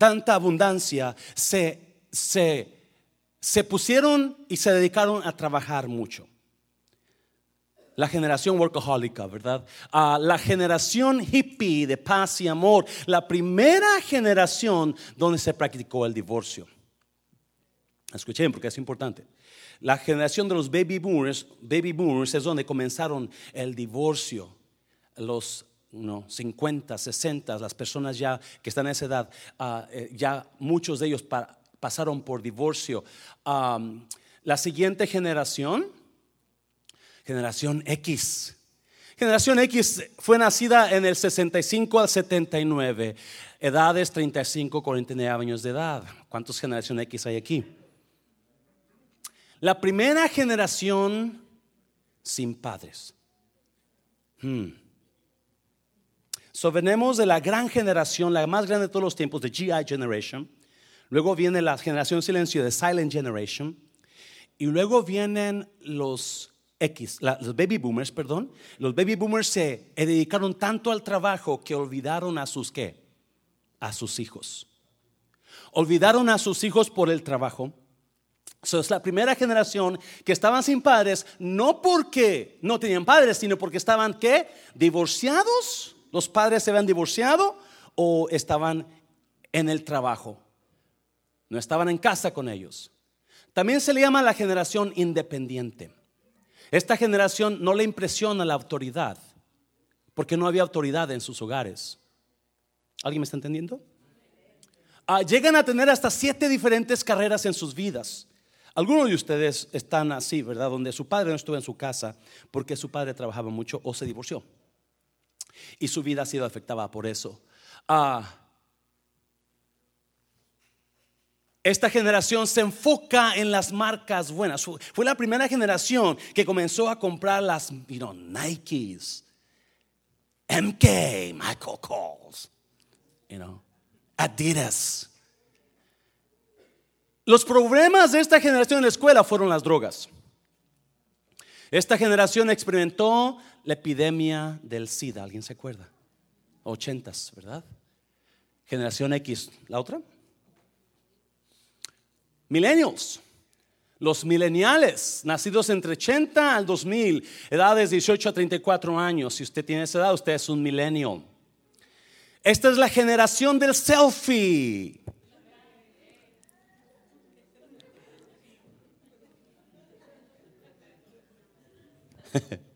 tanta abundancia, se, se, se pusieron y se dedicaron a trabajar mucho. La generación workaholica, ¿verdad? Ah, la generación hippie de paz y amor. La primera generación donde se practicó el divorcio. Escuchen porque es importante. La generación de los baby boomers, baby boomers es donde comenzaron el divorcio. Los no, 50, 60, las personas ya que están en esa edad, ah, eh, ya muchos de ellos pasaron por divorcio. la siguiente generación, generación X. Generación X fue nacida en el 65 al 79, edades 35, 49 años de edad. ¿Cuántos generación X hay aquí? La primera generación sin padres. Hmm. So, venimos de la gran generación, la más grande de todos los tiempos, de GI Generation. Luego viene la generación silencio de Silent Generation. Y luego vienen los X, los baby boomers, perdón. Los baby boomers se dedicaron tanto al trabajo que olvidaron a sus qué? A sus hijos. Olvidaron a sus hijos por el trabajo. So, es la primera generación que estaban sin padres, no porque no tenían padres, sino porque estaban qué? Divorciados ¿Los padres se habían divorciado o estaban en el trabajo? No estaban en casa con ellos. También se le llama la generación independiente. Esta generación no le impresiona la autoridad, porque no había autoridad en sus hogares. ¿Alguien me está entendiendo? Ah, llegan a tener hasta siete diferentes carreras en sus vidas. Algunos de ustedes están así, ¿verdad? Donde su padre no estuvo en su casa porque su padre trabajaba mucho o se divorció y su vida ha sido afectada por eso. Ah, esta generación se enfoca en las marcas buenas. Fue la primera generación que comenzó a comprar las you Nikes, MK, Michael Kors, you know, Adidas. Los problemas de esta generación en la escuela fueron las drogas. Esta generación experimentó la epidemia del SIDA. ¿Alguien se acuerda? Ochentas, ¿verdad? Generación X. ¿La otra? Millennials. Los mileniales, nacidos entre 80 al 2000, edades 18 a 34 años. Si usted tiene esa edad, usted es un millennial. Esta es la generación del selfie.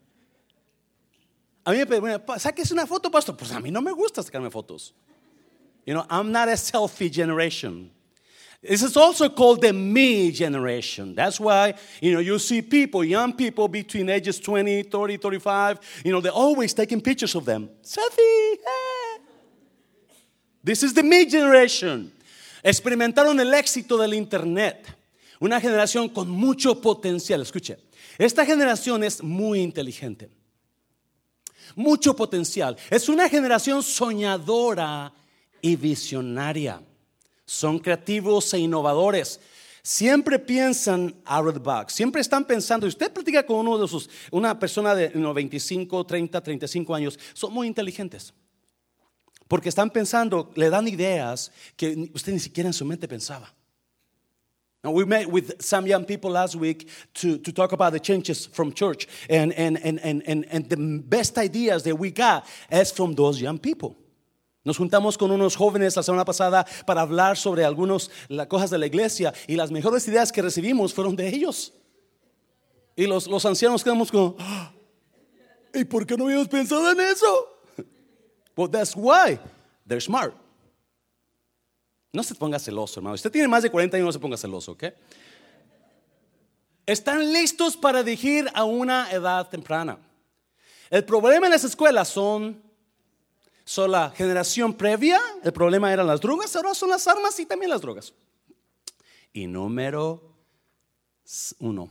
A mí me piden, saques una foto, pastor. Pues a mí no me gusta sacarme fotos. You know, I'm not a selfie generation. This is also called the me generation. That's why, you know, you see people, young people between ages 20, 30, 35, you know, they're always taking pictures of them. Selfie. This is the me generation. Experimentaron el éxito del Internet. Una generación con mucho potencial. Escuche, esta generación es muy inteligente mucho potencial. Es una generación soñadora y visionaria. Son creativos e innovadores. Siempre piensan out of the. Siempre están pensando. Usted platica con uno de sus, una persona de 25, 30, 35 años. Son muy inteligentes. Porque están pensando, le dan ideas que usted ni siquiera en su mente pensaba. And we met with some young people last week to, to talk about the changes from church. And, and, and, and, and, and the best ideas that we got is from those young people. Nos juntamos con unos jóvenes la semana pasada para hablar sobre algunas cosas de la iglesia y las mejores ideas que recibimos fueron de ellos. Y los, los ancianos quedamos como, ¿y por qué no habíamos pensado en eso? Well, that's why they're smart. No se ponga celoso, hermano. Usted tiene más de 40 años, no se ponga celoso, ¿ok? Están listos para dirigir a una edad temprana. El problema en las escuelas son, son la generación previa, el problema eran las drogas, ahora son las armas y también las drogas. Y número uno,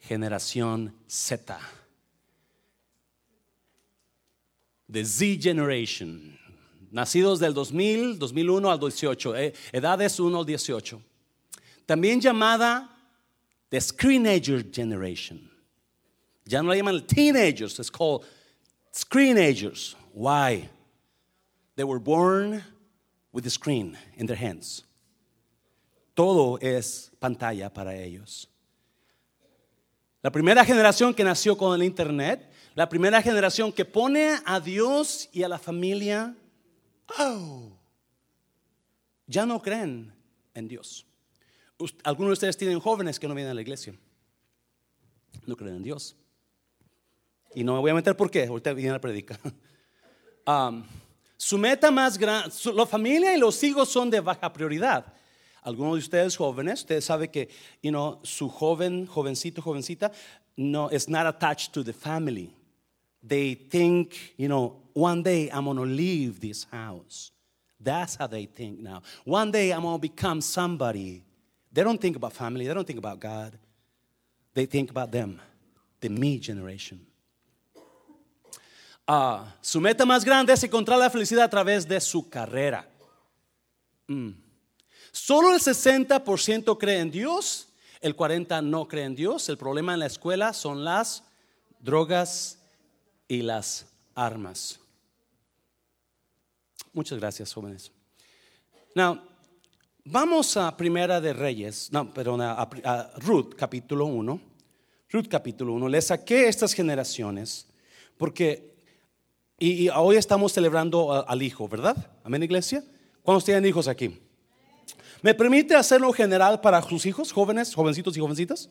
generación Z. The Z Generation nacidos del 2000, 2001 al 18, eh, edades 1 al 18. También llamada the Screenager Generation. Ya no la llaman teenagers, it's called screenagers. Why? They were born with the screen in their hands. Todo es pantalla para ellos. La primera generación que nació con el Internet, la primera generación que pone a Dios y a la familia, oh, ya no creen en Dios. Algunos de ustedes tienen jóvenes que no vienen a la iglesia. No creen en Dios. Y no me voy a meter por qué, ahorita viene la predica. Um, su meta más grande, la familia y los hijos son de baja prioridad. Algunos de ustedes jóvenes, ustedes saben que you know, su joven, jovencito, jovencita, no, is not attached to the family. They think, you know, one day I'm going to leave this house. That's how they think now. One day I'm going to become somebody. They don't think about family, they don't think about God. They think about them, the me generation. Uh, su meta más grande es encontrar la felicidad a través de su carrera. Mm. Solo el 60% cree en Dios, el 40% no cree en Dios. El problema en la escuela son las drogas y las armas. Muchas gracias, jóvenes. Now, vamos a Primera de Reyes, no, perdón, a, Ruth capítulo 1. Ruth capítulo 1. Le saqué estas generaciones porque, y, hoy estamos celebrando al hijo, ¿verdad? Amén, iglesia. ¿Cuántos tienen hijos aquí? ¿Me permite hacerlo general para sus hijos, jóvenes, jovencitos y jovencitas?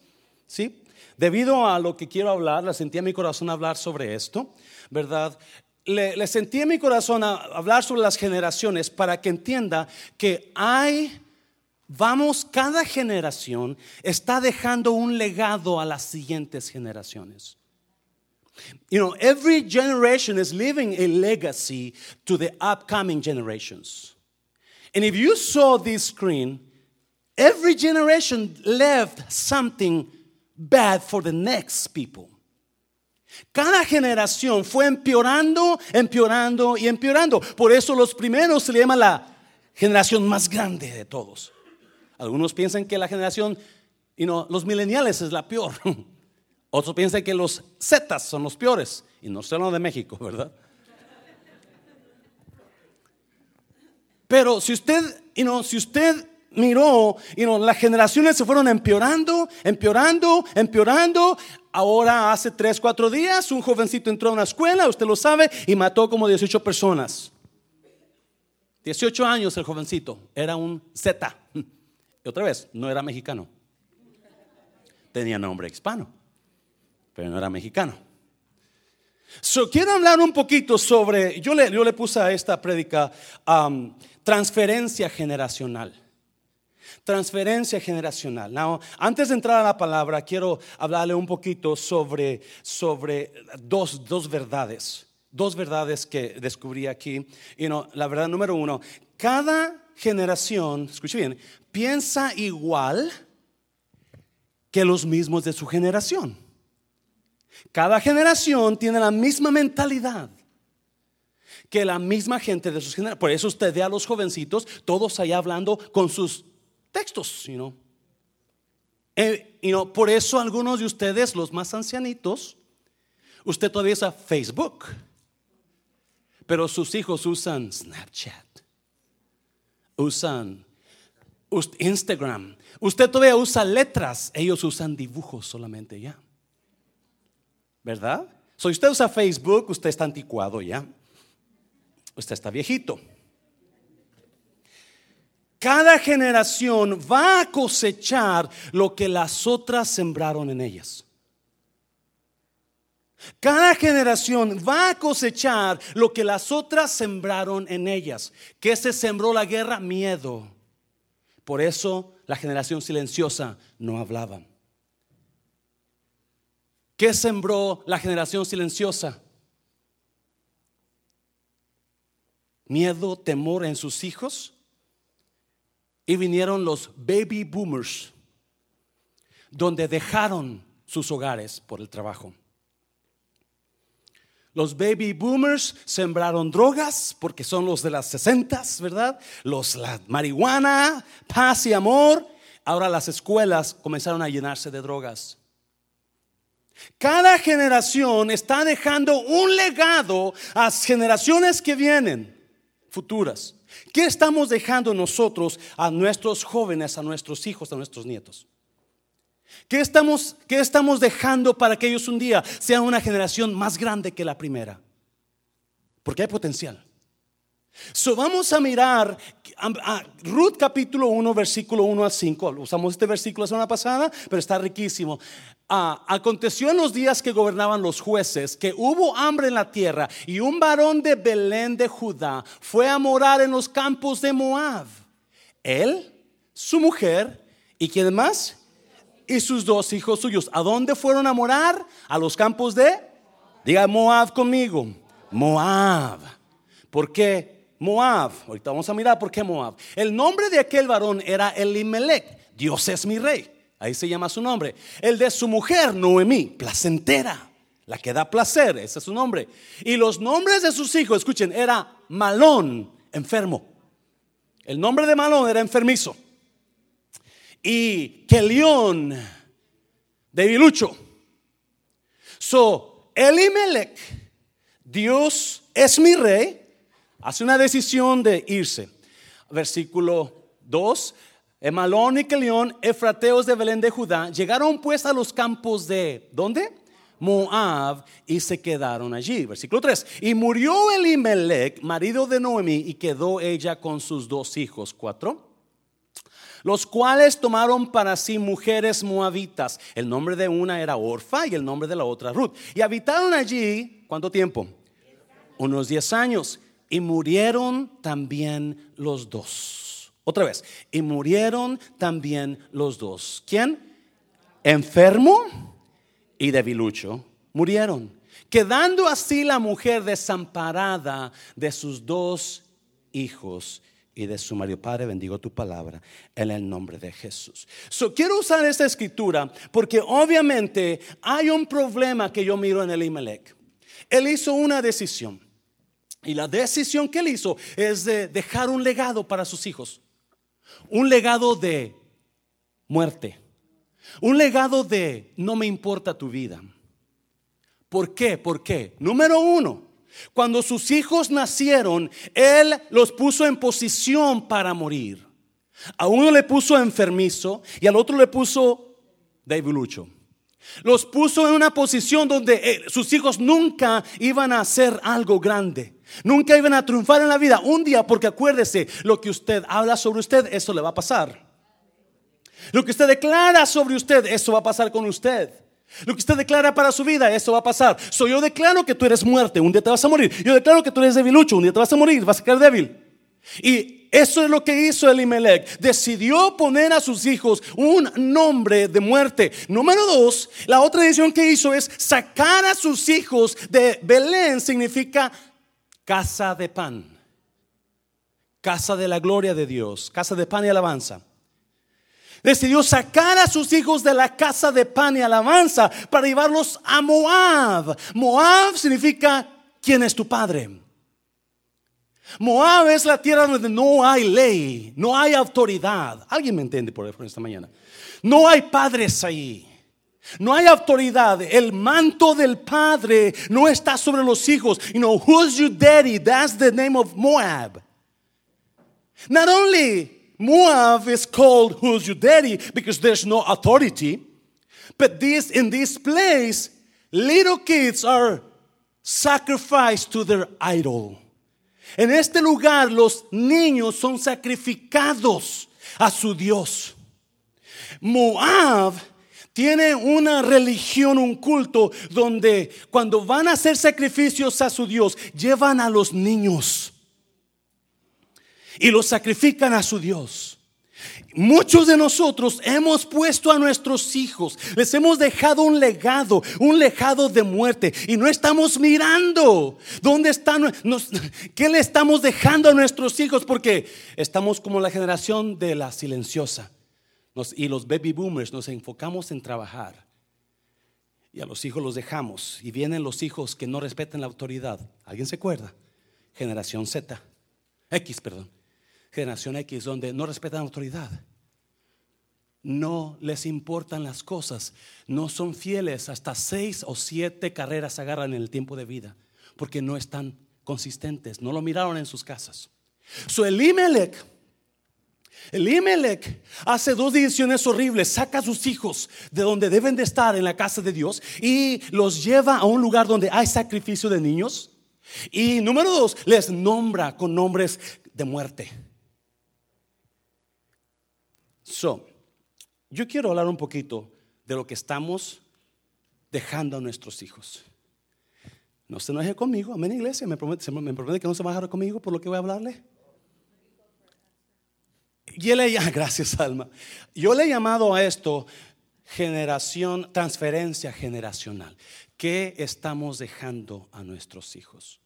¿Sí? Debido a lo que quiero hablar, le sentí en mi corazón hablar sobre esto, ¿verdad? Le, sentí en mi corazón hablar sobre las generaciones para que entienda que hay, vamos, cada generación está dejando un legado a las siguientes generaciones. You know, every generation is leaving a legacy to the upcoming generations. And if you saw this screen, every generation left something bad for the next people. Cada generación fue empeorando, empeorando y empeorando. Por eso los primeros se le llama la generación más grande de todos. Algunos piensan que la generación, y no, los mileniales es la peor. Otros piensan que los Zetas son los peores. Y no estoy de México, ¿verdad? Pero si usted, you know, si usted miró, you know, las generaciones se fueron empeorando, empeorando, empeorando. Ahora hace tres, cuatro días un jovencito entró a una escuela, usted lo sabe, y mató como 18 personas. 18 años el jovencito, era un Z. Y otra vez, no era mexicano. Tenía nombre hispano, pero no era mexicano. So, quiero hablar un poquito sobre, yo le, yo le puse a esta prédica um, transferencia generacional. Transferencia generacional. Now, antes de entrar a la palabra, quiero hablarle un poquito sobre, sobre dos, dos verdades. Dos verdades que descubrí aquí. La verdad número uno, cada generación, escuche bien, piensa igual que los mismos de su generación. Cada generación tiene la misma mentalidad que la misma gente de sus generaciones. Por eso usted ve a los jovencitos todos allá hablando con sus textos, you know. Eh, por eso algunos de ustedes, los más ancianitos, usted todavía usa Facebook, pero sus hijos usan Snapchat, usan Instagram. Usted todavía usa letras, ellos usan dibujos solamente ya. ¿Verdad? Si usted usa Facebook, usted está anticuado ya usted está viejito. Cada generación va a cosechar lo que las otras sembraron en ellas. Cada generación va a cosechar lo que las otras sembraron en ellas. ¿Qué se sembró la guerra? Miedo. Por eso la generación silenciosa no hablaba. ¿Qué sembró la generación silenciosa? miedo, temor en sus hijos. Y vinieron los baby boomers, donde dejaron sus hogares por el trabajo. Los baby boomers sembraron drogas porque son los de las sesentas, ¿verdad? Los la marihuana, paz y amor. Ahora las escuelas comenzaron a llenarse de drogas. Cada generación está dejando un legado a generaciones que vienen futuras. ¿Qué estamos dejando nosotros a nuestros jóvenes, a nuestros hijos, a nuestros nietos? ¿Qué estamos, ¿Qué estamos dejando para que ellos un día sean una generación más grande que la primera? Porque hay potencial. So, vamos a mirar a, Ruth capítulo 1, versículo 1 al 5. Usamos este versículo la semana pasada, pero está riquísimo. Ah, aconteció en los días que gobernaban los jueces que hubo hambre en la tierra y un varón de Belén de Judá fue a morar en los campos de Moab. Él, su mujer y quién más? Y sus dos hijos suyos. ¿A dónde fueron a morar? A los campos de... Diga Moab conmigo. Moab. ¿Por qué? Moab. Ahorita vamos a mirar por qué Moab. El nombre de aquel varón era Elimelech. Dios es mi rey. Ahí se llama su nombre. El de su mujer, Noemí, placentera. La que da placer, ese es su nombre. Y los nombres de sus hijos, escuchen, era Malón, enfermo. El nombre de Malón era enfermizo. Y Kelión, debilucho. So, Elimelech, Dios es mi rey hace una decisión de irse. Versículo 2. Emalón y Kelión, efrateos de Belén de Judá, llegaron pues a los campos de, ¿dónde? Moab y se quedaron allí. Versículo 3. Y murió Elimelech, marido de Noemi, y quedó ella con sus dos hijos. 4. Los cuales tomaron para sí mujeres moabitas. El nombre de una era Orfa y el nombre de la otra Ruth. Y habitaron allí, ¿cuánto tiempo? Unos 10 años y murieron también los dos. Otra vez, y murieron también los dos. ¿Quién? Enfermo y debilucho. Murieron, quedando así la mujer desamparada de sus dos hijos y de su marido. Padre, bendigo tu palabra en el nombre de Jesús. So, quiero usar esta escritura porque obviamente hay un problema que yo miro en el Imelec. Él hizo una decisión. Y la decisión que él hizo es de dejar un legado para sus hijos. Un legado de muerte. Un legado de no me importa tu vida. ¿Por qué? ¿Por qué? Número uno, cuando sus hijos nacieron, él los puso en posición para morir. A uno le puso enfermizo y al otro le puso debilucho. Los puso en una posición donde eh, sus hijos nunca iban a hacer algo grande. Nunca iban a triunfar en la vida un día porque acuérdese, lo que usted habla sobre usted, eso le va a pasar. Lo que usted declara sobre usted, eso va a pasar con usted. Lo que usted declara para su vida, eso va a pasar. So, yo declaro que tú eres muerte, un día te vas a morir. Yo declaro que tú eres debilucho, un día te vas a morir, vas a quedar débil. Y eso es lo que hizo Elimelech. Decidió poner a sus hijos un nombre de muerte. Número dos, la otra decisión que hizo es sacar a sus hijos de Belén, significa casa de pan, casa de la gloria de Dios, casa de pan y alabanza. Decidió sacar a sus hijos de la casa de pan y alabanza para llevarlos a Moab. Moab significa quién es tu padre. Moab es la tierra donde no hay ley, no hay autoridad. ¿Alguien me entiende por ejemplo esta mañana? No hay padres ahí. No hay autoridad. El manto del padre no está sobre los hijos. You know, who's your daddy? That's the name of Moab. Not only Moab is called who's your daddy because there's no authority, but this in this place, little kids are sacrificed to their idol. En este lugar los niños son sacrificados a su Dios. Moab tiene una religión, un culto, donde cuando van a hacer sacrificios a su Dios, llevan a los niños y los sacrifican a su Dios. Muchos de nosotros hemos puesto a nuestros hijos, les hemos dejado un legado, un legado de muerte y no estamos mirando dónde están, qué le estamos dejando a nuestros hijos porque estamos como la generación de la silenciosa y los baby boomers nos enfocamos en trabajar. Y a los hijos los dejamos. Y vienen los hijos que no respetan la autoridad. ¿Alguien se acuerda? Generación Z. X, perdón. Generación X, donde no respetan la autoridad. No les importan las cosas. No son fieles. Hasta seis o siete carreras agarran en el tiempo de vida. Porque no están consistentes. No lo miraron en sus casas. So Elimelech, Elimelech hace dos decisiones horribles, saca a sus hijos de donde deben de estar en la casa de Dios y los lleva a un lugar donde hay sacrificio de niños. Y número dos, les nombra con nombres de muerte. So, yo quiero hablar un poquito de lo que estamos dejando a nuestros hijos. No se enoje conmigo, amén iglesia, me promete, me promete que no se va a dejar conmigo por lo que voy a hablarle. Y le, gracias Alma, yo le he llamado a esto generación, transferencia generacional. ¿Qué estamos dejando a nuestros hijos?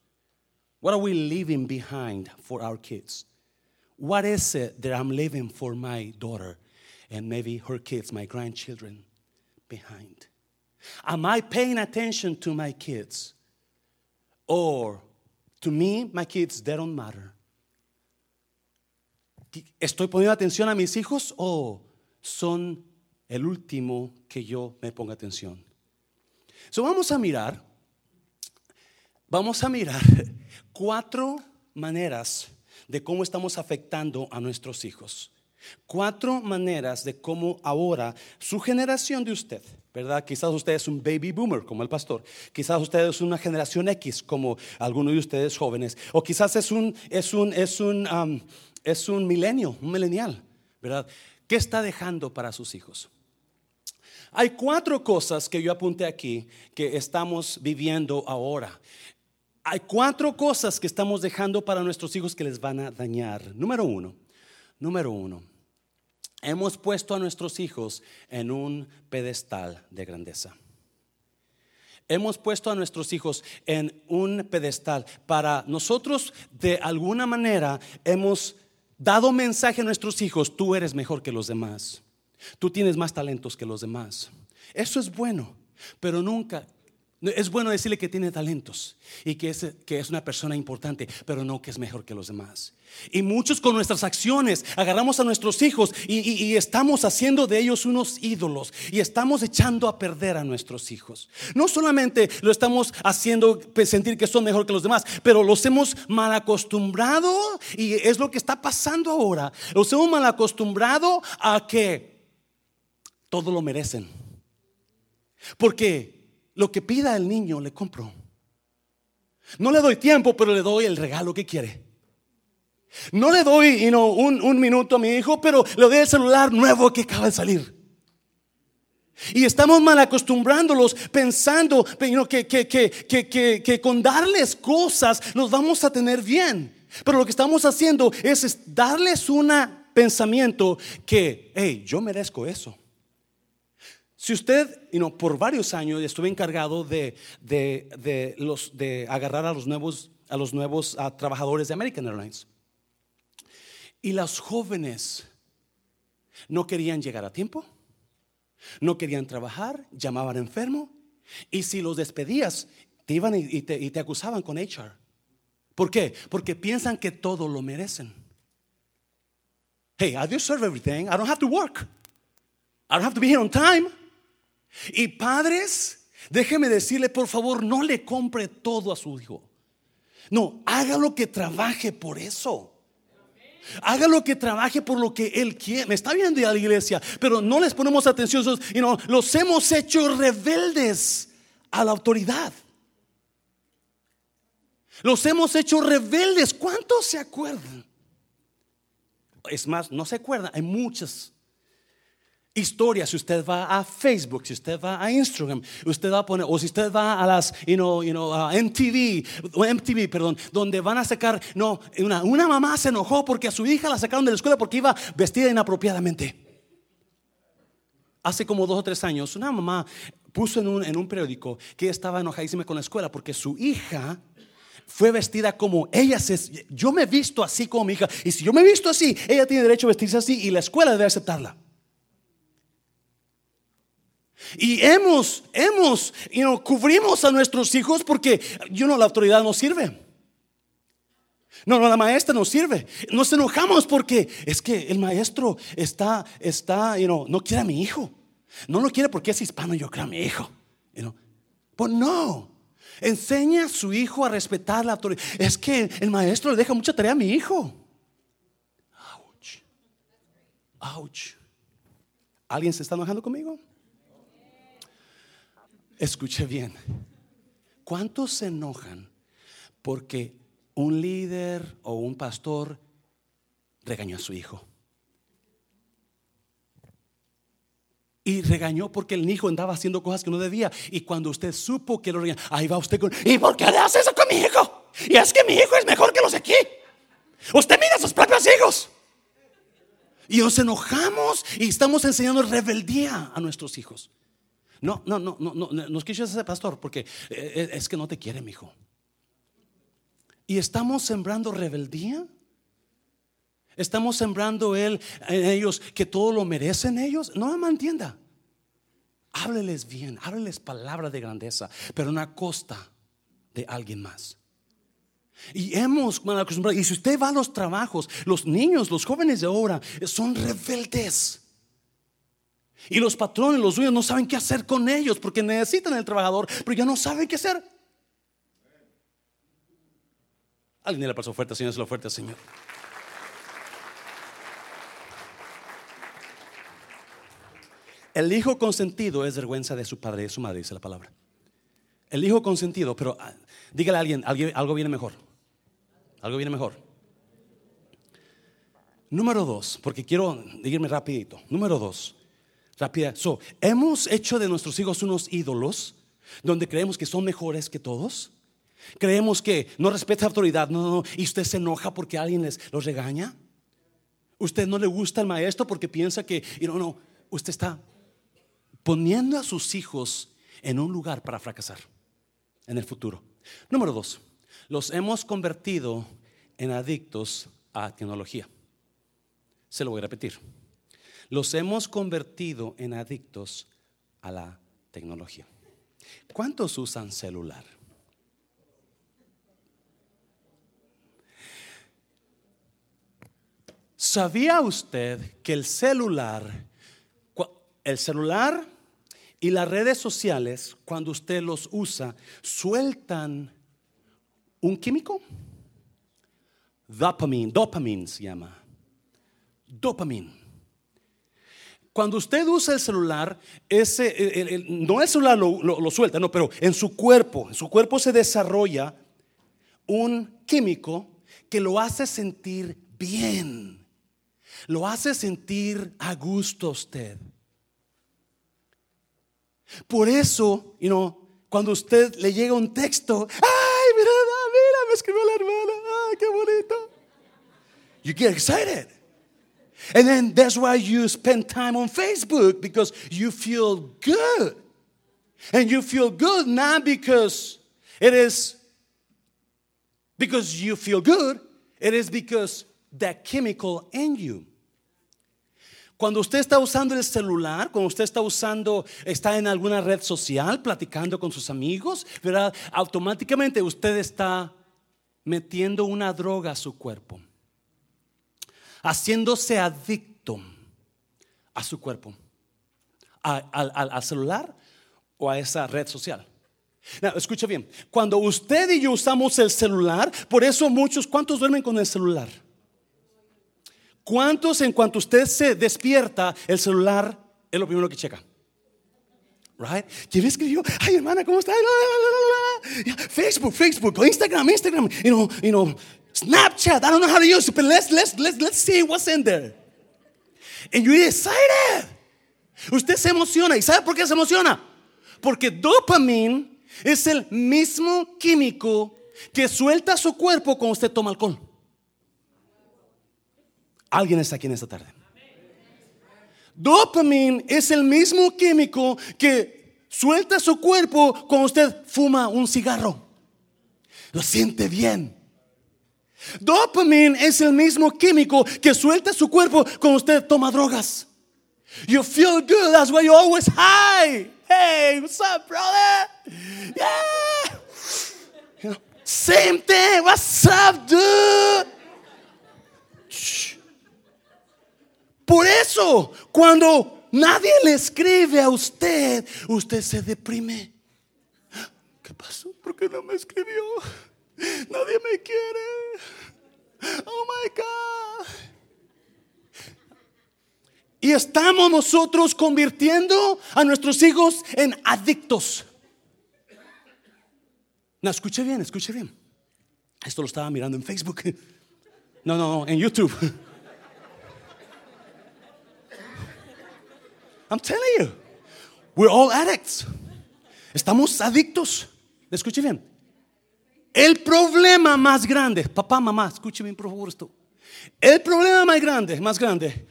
What are we leaving behind for our kids? What is it that I'm leaving for my daughter and maybe her kids, my grandchildren, behind? Am I paying attention to my kids? Or to me, my kids, they don't matter. ¿Estoy poniendo atención a mis hijos o son el último que yo me ponga atención? So vamos a mirar, vamos a mirar cuatro maneras de cómo estamos afectando a nuestros hijos. Cuatro maneras de cómo ahora su generación de usted, ¿verdad? Quizás usted es un baby boomer como el pastor, quizás usted es una generación X como algunos de ustedes jóvenes, o quizás es un, es un, es un, es un milenio, un milenial, ¿verdad? ¿Qué está dejando para sus hijos? Hay cuatro cosas que yo apunté aquí que estamos viviendo ahora. Hay cuatro cosas que estamos dejando para nuestros hijos que les van a dañar. Número uno, número uno, hemos puesto a nuestros hijos en un pedestal de grandeza. Hemos puesto a nuestros hijos en un pedestal para nosotros de alguna manera hemos dado mensaje a nuestros hijos, tú eres mejor que los demás, tú tienes más talentos que los demás. Eso es bueno, pero nunca es bueno decirle que tiene talentos y que es, que es una persona importante, pero no que es mejor que los demás. Y muchos con nuestras acciones agarramos a nuestros hijos y, estamos haciendo de ellos unos ídolos y estamos echando a perder a nuestros hijos. No solamente lo estamos haciendo sentir que son mejor que los demás, pero los hemos mal acostumbrado y es lo que está pasando ahora. Los hemos mal acostumbrado a que todo lo merecen. Porque lo que pida el niño le compro. No le doy tiempo, pero le doy el regalo que quiere. No le doy un, minuto a mi hijo, pero le doy el celular nuevo que acaba de salir. Y estamos mal acostumbrándolos pensando que, que, con darles cosas nos vamos a tener bien. Pero lo que estamos haciendo es, darles un pensamiento que, hey, yo merezco eso. Si usted, por varios años estuve encargado de, los, agarrar a los nuevos, trabajadores de American Airlines. Y las jóvenes no querían llegar a tiempo, no querían trabajar, llamaban enfermo. Y si los despedías, te iban y te acusaban con HR. ¿Por qué? Porque piensan que todo lo merecen. Hey, I deserve everything. I don't have to work. I don't have to be here on time. Y padres, déjeme decirle, por favor, no le compre todo a su hijo. No, hágalo que trabaje por eso. Hágalo que trabaje por lo que Él quiere. Me está viendo a la iglesia, pero no les ponemos atención. Y no, los hemos hecho rebeldes a la autoridad. Los hemos hecho rebeldes. ¿Cuántos se acuerdan? Es más, no se acuerdan. Hay muchas historia, si usted va a Facebook, si usted va a Instagram, usted va a poner, o si usted va a las, you know, you know, MTV, MTV, perdón, donde van a sacar, no, una, una mamá se enojó porque a su hija la sacaron de la escuela porque iba vestida inapropiadamente. Hace como dos o tres años, una mamá puso en un, en un periódico que estaba enojadísima con la escuela porque su hija fue vestida como ella se, yo me he visto así como mi hija, y si yo me he visto así, ella tiene derecho a vestirse así y la escuela debe aceptarla. Y hemos, hemos, you know, cubrimos a nuestros hijos porque, you know, la autoridad no sirve. No, no, la maestra no sirve. Nos enojamos porque es que el maestro está, está, you know, no quiere a mi hijo. No lo quiere porque es hispano, yo creo a mi hijo. You Pues no. Enseña a su hijo a respetar la autoridad. Es que el maestro le deja mucha tarea a mi hijo. Ouch. ¿Alguien se está enojando conmigo? Escuche bien. ¿Cuántos se enojan porque un líder o un pastor regañó a su hijo? Y regañó porque el hijo andaba haciendo cosas que no debía. Y cuando usted supo que lo regañó, ahí va usted con, ¿y por qué le hace eso con mi hijo? Y es que mi hijo es mejor que los de aquí. Usted mira a sus propios hijos. Y nos enojamos y estamos enseñando rebeldía a nuestros hijos. No, no, no, no, no, no escuches ese pastor porque eh, eh, es que no te quiere, mi hijo. Y estamos sembrando rebeldía. Estamos sembrando él en ellos que todo lo merecen ellos. No me entienda. Hábleles bien, hábleles palabras de grandeza, pero no a costa de alguien más. Y hemos mal acostumbrado. Y si usted va a los trabajos, los niños, los jóvenes de ahora son rebeldes. Y los patrones, los dueños no saben qué hacer con ellos porque necesitan el trabajador, pero ya no saben qué hacer. Alguien le pasó fuerte, Señor, es la oferta, Señor. El hijo consentido es vergüenza de su padre y de su madre, dice la palabra. El hijo consentido, pero ah, dígale a alguien, algo viene mejor. Algo viene mejor. Número dos, porque quiero irme rapidito. Número dos, So, hemos hecho de nuestros hijos unos ídolos donde creemos que son mejores que todos. Creemos que no respeta autoridad, no, no, y usted se enoja porque alguien les los regaña. Usted no le gusta al maestro porque piensa que, no, no, usted está poniendo a sus hijos en un lugar para fracasar en el futuro. Número dos, los hemos convertido en adictos a tecnología. Se lo voy a repetir. Los hemos convertido en adictos a la tecnología. ¿Cuántos usan celular? ¿Sabía usted que el celular, el celular y las redes sociales, cuando usted los usa, sueltan un químico? Dopamine, dopamine se llama. Dopamine. Cuando usted usa el celular, ese, no el celular lo, suelta, no, pero en su cuerpo, en su cuerpo se desarrolla un químico que lo hace sentir bien, lo hace sentir a gusto usted. Por eso, you know, cuando usted le llega un texto, ay, mira, mira, me escribió la hermana, ay, qué bonito. You get excited. And then that's why you spend time on Facebook because you feel good. And you feel good not because it is because you feel good, it is because that chemical in you. Cuando usted está usando el celular, cuando usted está usando, está en alguna red social, platicando con sus amigos, ¿verdad? Automáticamente usted está metiendo una droga a su cuerpo, haciéndose adicto a su cuerpo, al celular o a esa red social. escucha bien, cuando usted y yo usamos el celular, por eso muchos, ¿cuántos duermen con el celular? ¿Cuántos en cuanto usted se despierta, el celular es lo primero que checa? Right? ¿Quién escribió? Ay, hermana, ¿cómo está? Facebook, Facebook, Instagram, Instagram, you know, you know, Snapchat. I don't know how to use it, but let's, let's, let's, let's see what's in there. And you're excited. Usted se emociona. ¿Y sabe por qué se emociona? Porque dopamine es el mismo químico que suelta su cuerpo cuando usted toma alcohol. Alguien está aquí en esta tarde. Dopamine es el mismo químico que suelta su cuerpo cuando usted fuma un cigarro. Lo siente bien. Dopamine es el mismo químico que suelta su cuerpo cuando usted toma drogas. You feel good, that's why you're always high. Hey, what's up, brother? Yeah. same thing. What's up, dude? Por eso, cuando nadie le escribe a usted, usted se deprime. ¿Qué pasó? ¿Por qué no me escribió? Nadie me quiere. Oh my God. Y estamos nosotros convirtiendo a nuestros hijos en adictos. No, escuche bien, escuche bien. Esto lo estaba mirando en Facebook. No, no, no, en YouTube. I'm telling you, we're all addicts. Estamos adictos. Escuche bien. El problema más grande, papá, mamá, escuche bien por favor esto. El problema más grande, más grande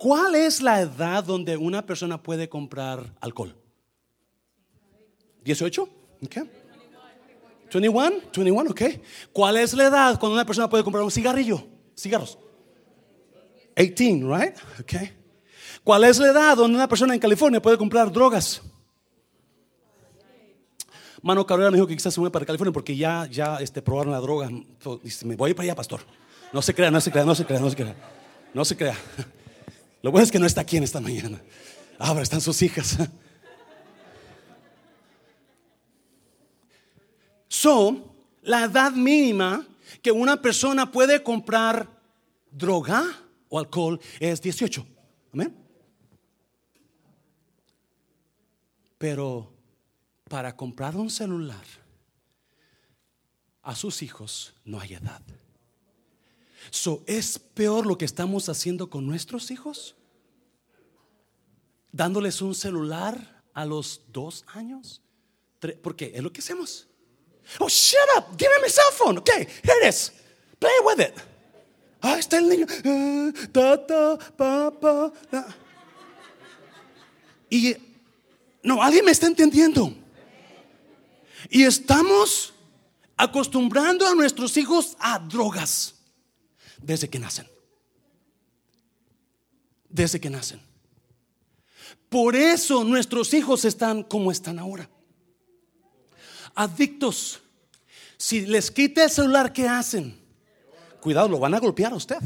¿Cuál es la edad donde una persona puede comprar alcohol? ¿18? Okay. 21, 21, ok. ¿Cuál es la edad cuando una persona puede comprar un cigarrillo? Cigarros. 18, right? Okay. ¿Cuál es la edad donde una persona en California puede comprar drogas? Mano Cabrera me dijo que quizás se mueve para California porque ya, ya este, probaron la droga. Dice, me voy para allá, pastor. No se crea, no se crea, no se crea, no se crea. No se crea. Lo bueno es que no está aquí en esta mañana. Ahora están sus hijas. So, la edad mínima que una persona puede comprar droga o alcohol es 18. Amén. Pero para comprar un celular a sus hijos no hay edad. So, ¿Es peor lo que estamos haciendo con nuestros hijos? Dándoles un celular a los dos años. Porque es lo que hacemos. Oh, shut up. Give me my cell phone. Okay, here it is. Play with it. Ah, está el niño. Y no, alguien me está entendiendo. Y estamos acostumbrando a nuestros hijos a drogas desde que nacen. Desde que nacen. Por eso nuestros hijos están como están ahora. Adictos. Si les quita el celular, ¿qué hacen? Cuidado, lo van a golpear a usted.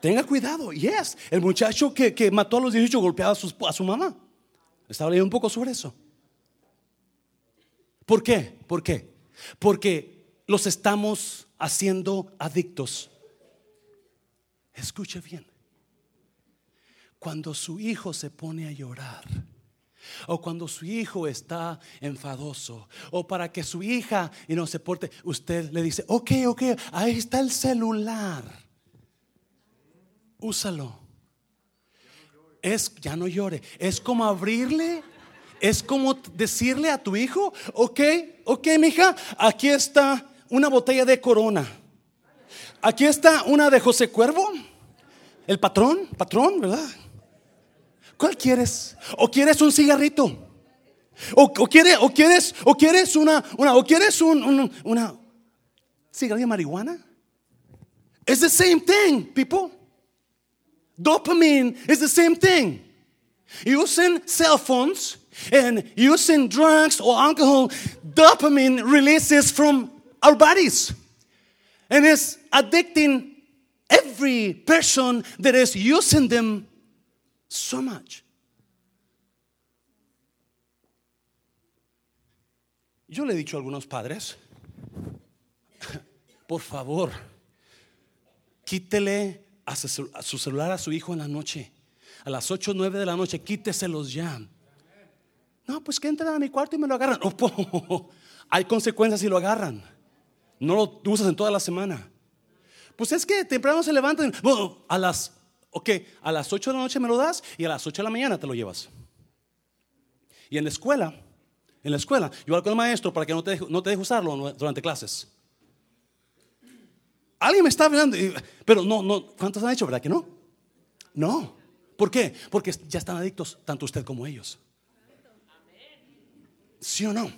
Tenga cuidado. Yes, el muchacho que, mató a los 18 golpeaba a su, a su mamá. Estaba leyendo un poco sobre eso. ¿Por qué? ¿Por qué? Porque los estamos haciendo adictos Escuche bien. Cuando su hijo se pone a llorar, o cuando su hijo está enfadoso, o para que su hija y no se porte, usted le dice, ok, ok, ahí está el celular. Úsalo. Es, ya no llore. Es como abrirle, es como decirle a tu hijo, ok, ok, mija, aquí está una botella de corona. Aquí está una de José Cuervo. El patrón, patrón, ¿verdad? ¿Cuál quieres? ¿O quieres un cigarrito? ¿O, o, quieres, o quieres, o quieres una, una, o quieres un, un, una cigarrillo de marihuana? It's the same thing, people. Dopamine is the same thing. Using cell phones and using drugs or alcohol, dopamine releases from our bodies. And it's addicting every person that is using them so much. Yo le he dicho a algunos padres, por favor, quítele a su celular a su hijo en la noche. A las 8 o 9 de la noche, quíteselos ya. No, pues que entren a mi cuarto y me lo agarran. Hay consecuencias si lo agarran. No lo usas en toda la semana. Pues es que temprano se levantan. A las, ok, a las 8 de la noche me lo das y a las 8 de la mañana te lo llevas. Y en la escuela, en la escuela, yo hablo con el maestro para que no te, deje, no te deje usarlo durante clases. Alguien me está hablando, pero no, no, ¿cuántos han hecho, verdad que no? No. ¿Por qué? Porque ya están adictos, tanto usted como ellos. ¿Sí o no?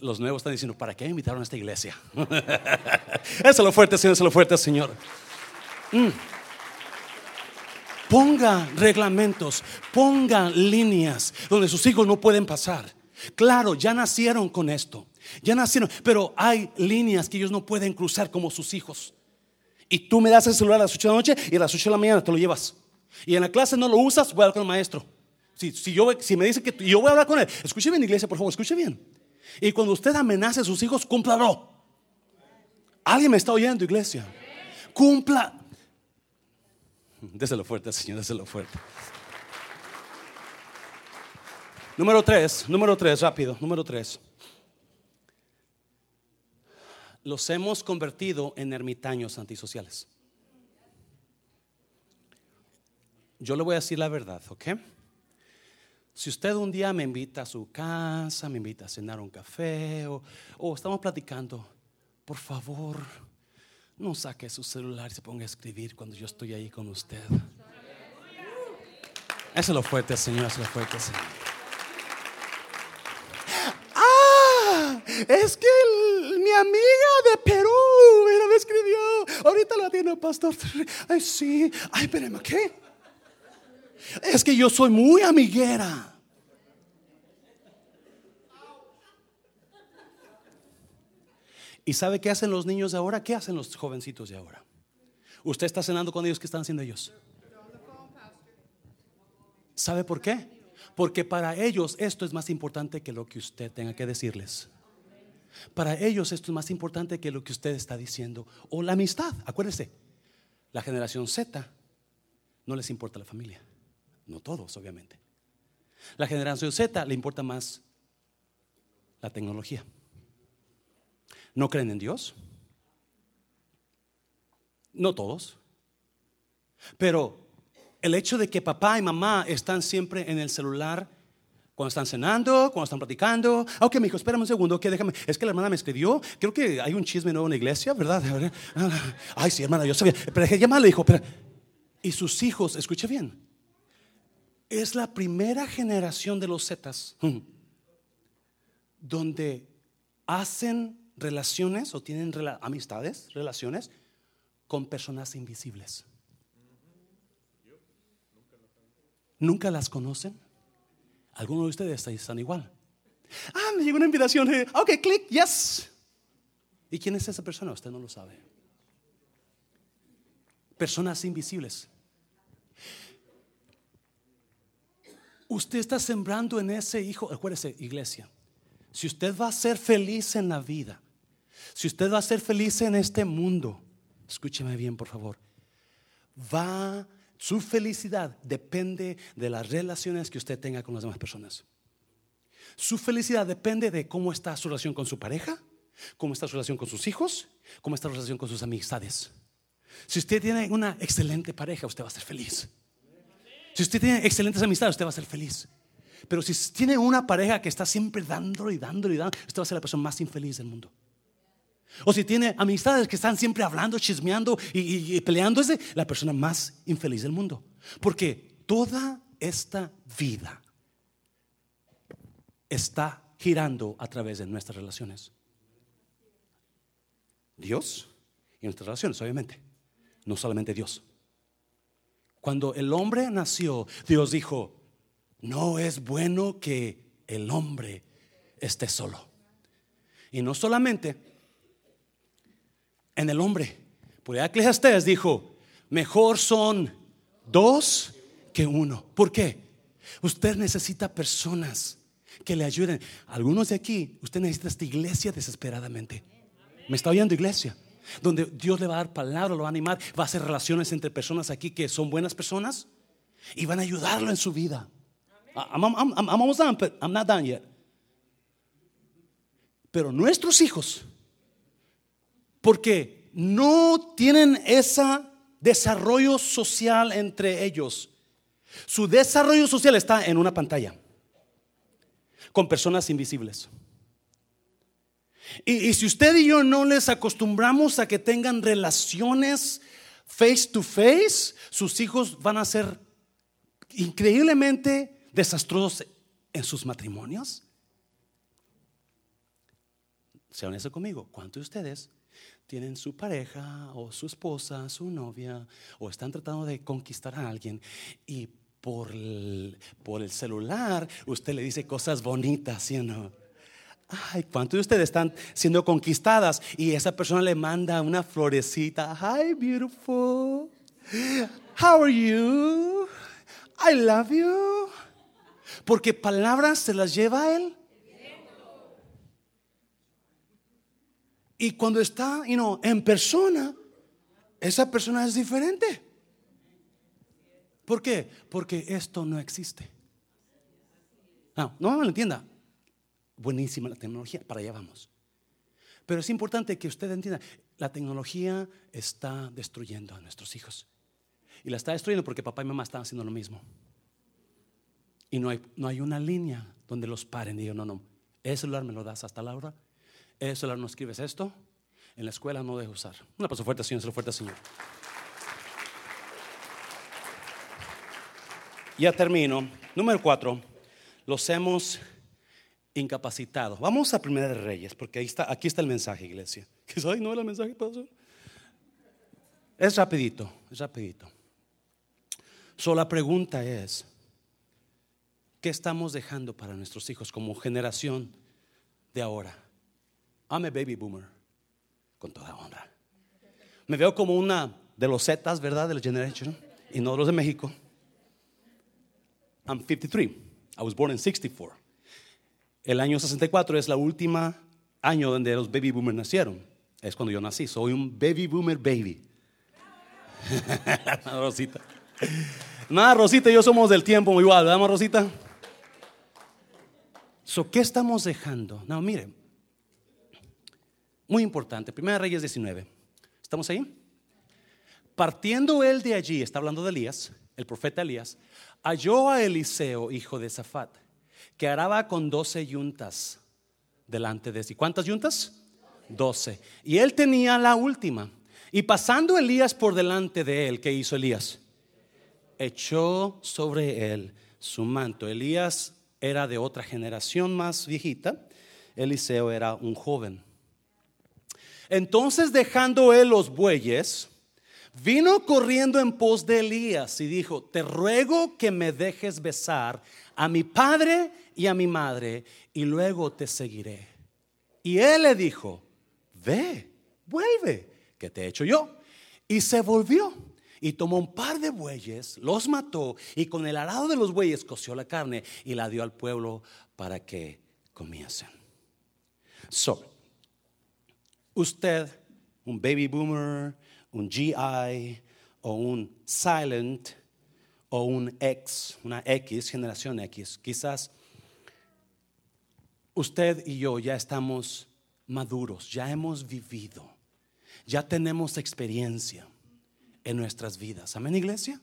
Los nuevos están diciendo, ¿para qué invitaron a esta iglesia? eso es lo fuerte, Señor, eso es lo fuerte, Señor. Mm. Ponga reglamentos, ponga líneas donde sus hijos no pueden pasar. Claro, ya nacieron con esto, ya nacieron, pero hay líneas que ellos no pueden cruzar como sus hijos. Y tú me das el celular a las 8 de la noche y a las 8 de la mañana te lo llevas. Y en la clase no lo usas, voy a hablar con el maestro. Si, si, yo, si me dice que yo voy a hablar con él, escuche bien, iglesia, por favor, escuche bien. Y cuando usted amenace a sus hijos, cúmplalo. Alguien me está oyendo, iglesia. Cumpla. Déselo fuerte, Señor, déselo fuerte. Número tres, número tres, rápido, número tres. Los hemos convertido en ermitaños antisociales. Yo le voy a decir la verdad, ¿ok? Si usted un día me invita a su casa, me invita a cenar un café o, estamos platicando, por favor, no saque su celular y se ponga a escribir cuando yo estoy ahí con usted. Eso es lo fuerte, Señor, eso es lo fuerte, Señor. Ah, es que mi amiga de Perú me escribió. Ahorita la tiene, pastor. Ay, sí. Ay, espérame, ¿qué? Es que yo soy muy amiguera. ¿Y sabe qué hacen los niños de ahora? ¿Qué hacen los jovencitos de ahora? Usted está cenando con ellos, ¿qué están haciendo ellos? ¿Sabe por qué? Porque para ellos esto es más importante que lo que usted tenga que decirles. Para ellos esto es más importante que lo que usted está diciendo. O la amistad, acuérdese, la generación Z no les importa la familia. No todos, obviamente. La generación Z le importa más la tecnología. ¿No creen en Dios? No todos. Pero el hecho de que papá y mamá están siempre en el celular cuando están cenando, cuando están platicando. Ok, mi hijo, espérame un segundo, que déjame. Es que la hermana me escribió. Creo que hay un chisme nuevo en la iglesia, ¿verdad? Ay, sí, hermana, yo sabía. Pero llamarle, hijo. Pero... Y sus hijos, escuche bien, es la primera generación de los Zetas mm, donde hacen relaciones o tienen amistades, relaciones con personas invisibles. ¿Nunca las conocen? Algunos de ustedes están igual. Ah, me llegó una invitación. Eh, ok, click, yes. ¿Y quién es esa persona? Usted no lo sabe. Personas invisibles. Usted está sembrando en ese hijo, acuérdese, iglesia, si usted va a ser feliz en la vida, si usted va a ser feliz en este mundo, escúcheme bien, por favor, va, su felicidad depende de las relaciones que usted tenga con las demás personas. Su felicidad depende de cómo está su relación con su pareja, cómo está su relación con sus hijos, cómo está su relación con sus amistades. Si usted tiene una excelente pareja, usted va a ser feliz. Si usted tiene excelentes amistades, usted va a ser feliz. Pero si tiene una pareja que está siempre dándolo y dándolo y dando, usted va a ser la persona más infeliz del mundo. O si tiene amistades que están siempre hablando, chismeando y, peleando, es la persona más infeliz del mundo. Porque toda esta vida está girando a través de nuestras relaciones. Dios y nuestras relaciones, obviamente. No solamente Dios. Cuando el hombre nació, Dios dijo, no es bueno que el hombre esté solo. Y no solamente en el hombre. Por Eclesiastés dijo, mejor son dos que uno. ¿Por qué? Usted necesita personas que le ayuden. Algunos de aquí, usted necesita esta iglesia desesperadamente. ¿Me está oyendo iglesia? Donde Dios le va a dar palabra, lo va a animar, va a hacer relaciones entre personas aquí que son buenas personas y van a ayudarlo en su vida. I'm, almost done, but I'm not done yet. Pero nuestros hijos, porque no tienen ese desarrollo social entre ellos, su desarrollo social está en una pantalla con personas invisibles. Y, si usted y yo no les acostumbramos a que tengan relaciones face to face, sus hijos van a ser increíblemente desastrosos en sus matrimonios. Sean eso conmigo. ¿Cuántos de ustedes tienen su pareja o su esposa, su novia, o están tratando de conquistar a alguien y por el, por el celular usted le dice cosas bonitas, ¿sí o no? Ay, ¿cuántos de ustedes están siendo conquistadas y esa persona le manda una florecita? Hi, beautiful. How are you? I love you. Porque palabras se las lleva él. Y cuando está, you know, en persona, esa persona es diferente. ¿Por qué? Porque esto no existe. No, no me lo entienda. Buenísima la tecnología, para allá vamos. Pero es importante que usted entienda, la tecnología está destruyendo a nuestros hijos. Y la está destruyendo porque papá y mamá están haciendo lo mismo. Y no hay, no hay una línea donde los paren y digan, no, no, ese celular me lo das hasta la hora, ese celular no escribes esto, en la escuela no dejo usar. Una paso fuerte, Señor, se lo fuerte, Señor. Ya termino. Número cuatro, los hemos incapacitado. Vamos a Primera de Reyes, porque está, aquí está el mensaje, iglesia. Que no era el mensaje, pastor. Es rapidito, es rapidito. Solo la pregunta es, ¿qué estamos dejando para nuestros hijos como generación de ahora? I'm a baby boomer, con toda honra. Me veo como una de los Zetas, ¿verdad? De la generation, y no de los de México. I'm 53. I was born in 64. El año 64 es la última año donde los baby boomers nacieron. Es cuando yo nací. Soy un baby boomer baby. Rosita. Nada, Rosita y yo somos del tiempo igual, ¿verdad, Rosita? So, ¿Qué estamos dejando? No, miren. Muy importante. Primera Reyes 19. ¿Estamos ahí? Partiendo él de allí, está hablando de Elías, el profeta Elías, halló a Eliseo, hijo de Zafat que araba con doce yuntas delante de sí. ¿Cuántas yuntas? Doce. Y él tenía la última. Y pasando Elías por delante de él, ¿qué hizo Elías? Echó sobre él su manto. Elías era de otra generación más viejita. Eliseo era un joven. Entonces dejando él los bueyes, vino corriendo en pos de Elías y dijo, te ruego que me dejes besar a mi padre y a mi madre, y luego te seguiré. Y él le dijo, ve, vuelve, que te he hecho yo. Y se volvió y tomó un par de bueyes, los mató y con el arado de los bueyes coció la carne y la dio al pueblo para que comiesen. So, usted, un baby boomer, un GI o un silent o un X, una X, generación X, quizás usted y yo ya estamos maduros, ya hemos vivido, ya tenemos experiencia en nuestras vidas. Amén, iglesia.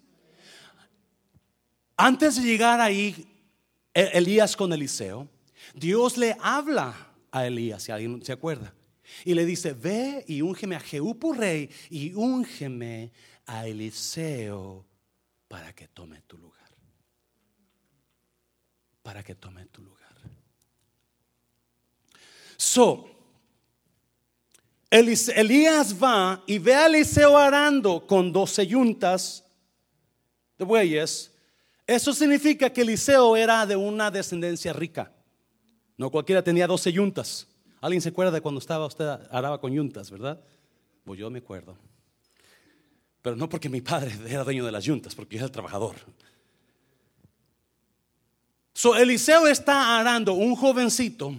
Antes de llegar ahí, e-, Elías con Eliseo, Dios le habla a Elías, si alguien se acuerda, y le dice, ve y úngeme a Jehú rey y úngeme a Eliseo para que tome tu lugar. Para que tome tu lugar. So, Elías va y ve a Eliseo arando con doce yuntas de bueyes. Eso significa que Eliseo era de una descendencia rica. No cualquiera tenía doce yuntas. ¿Alguien se acuerda de cuando estaba usted araba con yuntas, verdad? Pues yo me acuerdo. Pero no porque mi padre era dueño de las yuntas, porque yo era el trabajador. So Eliseo está arando, un jovencito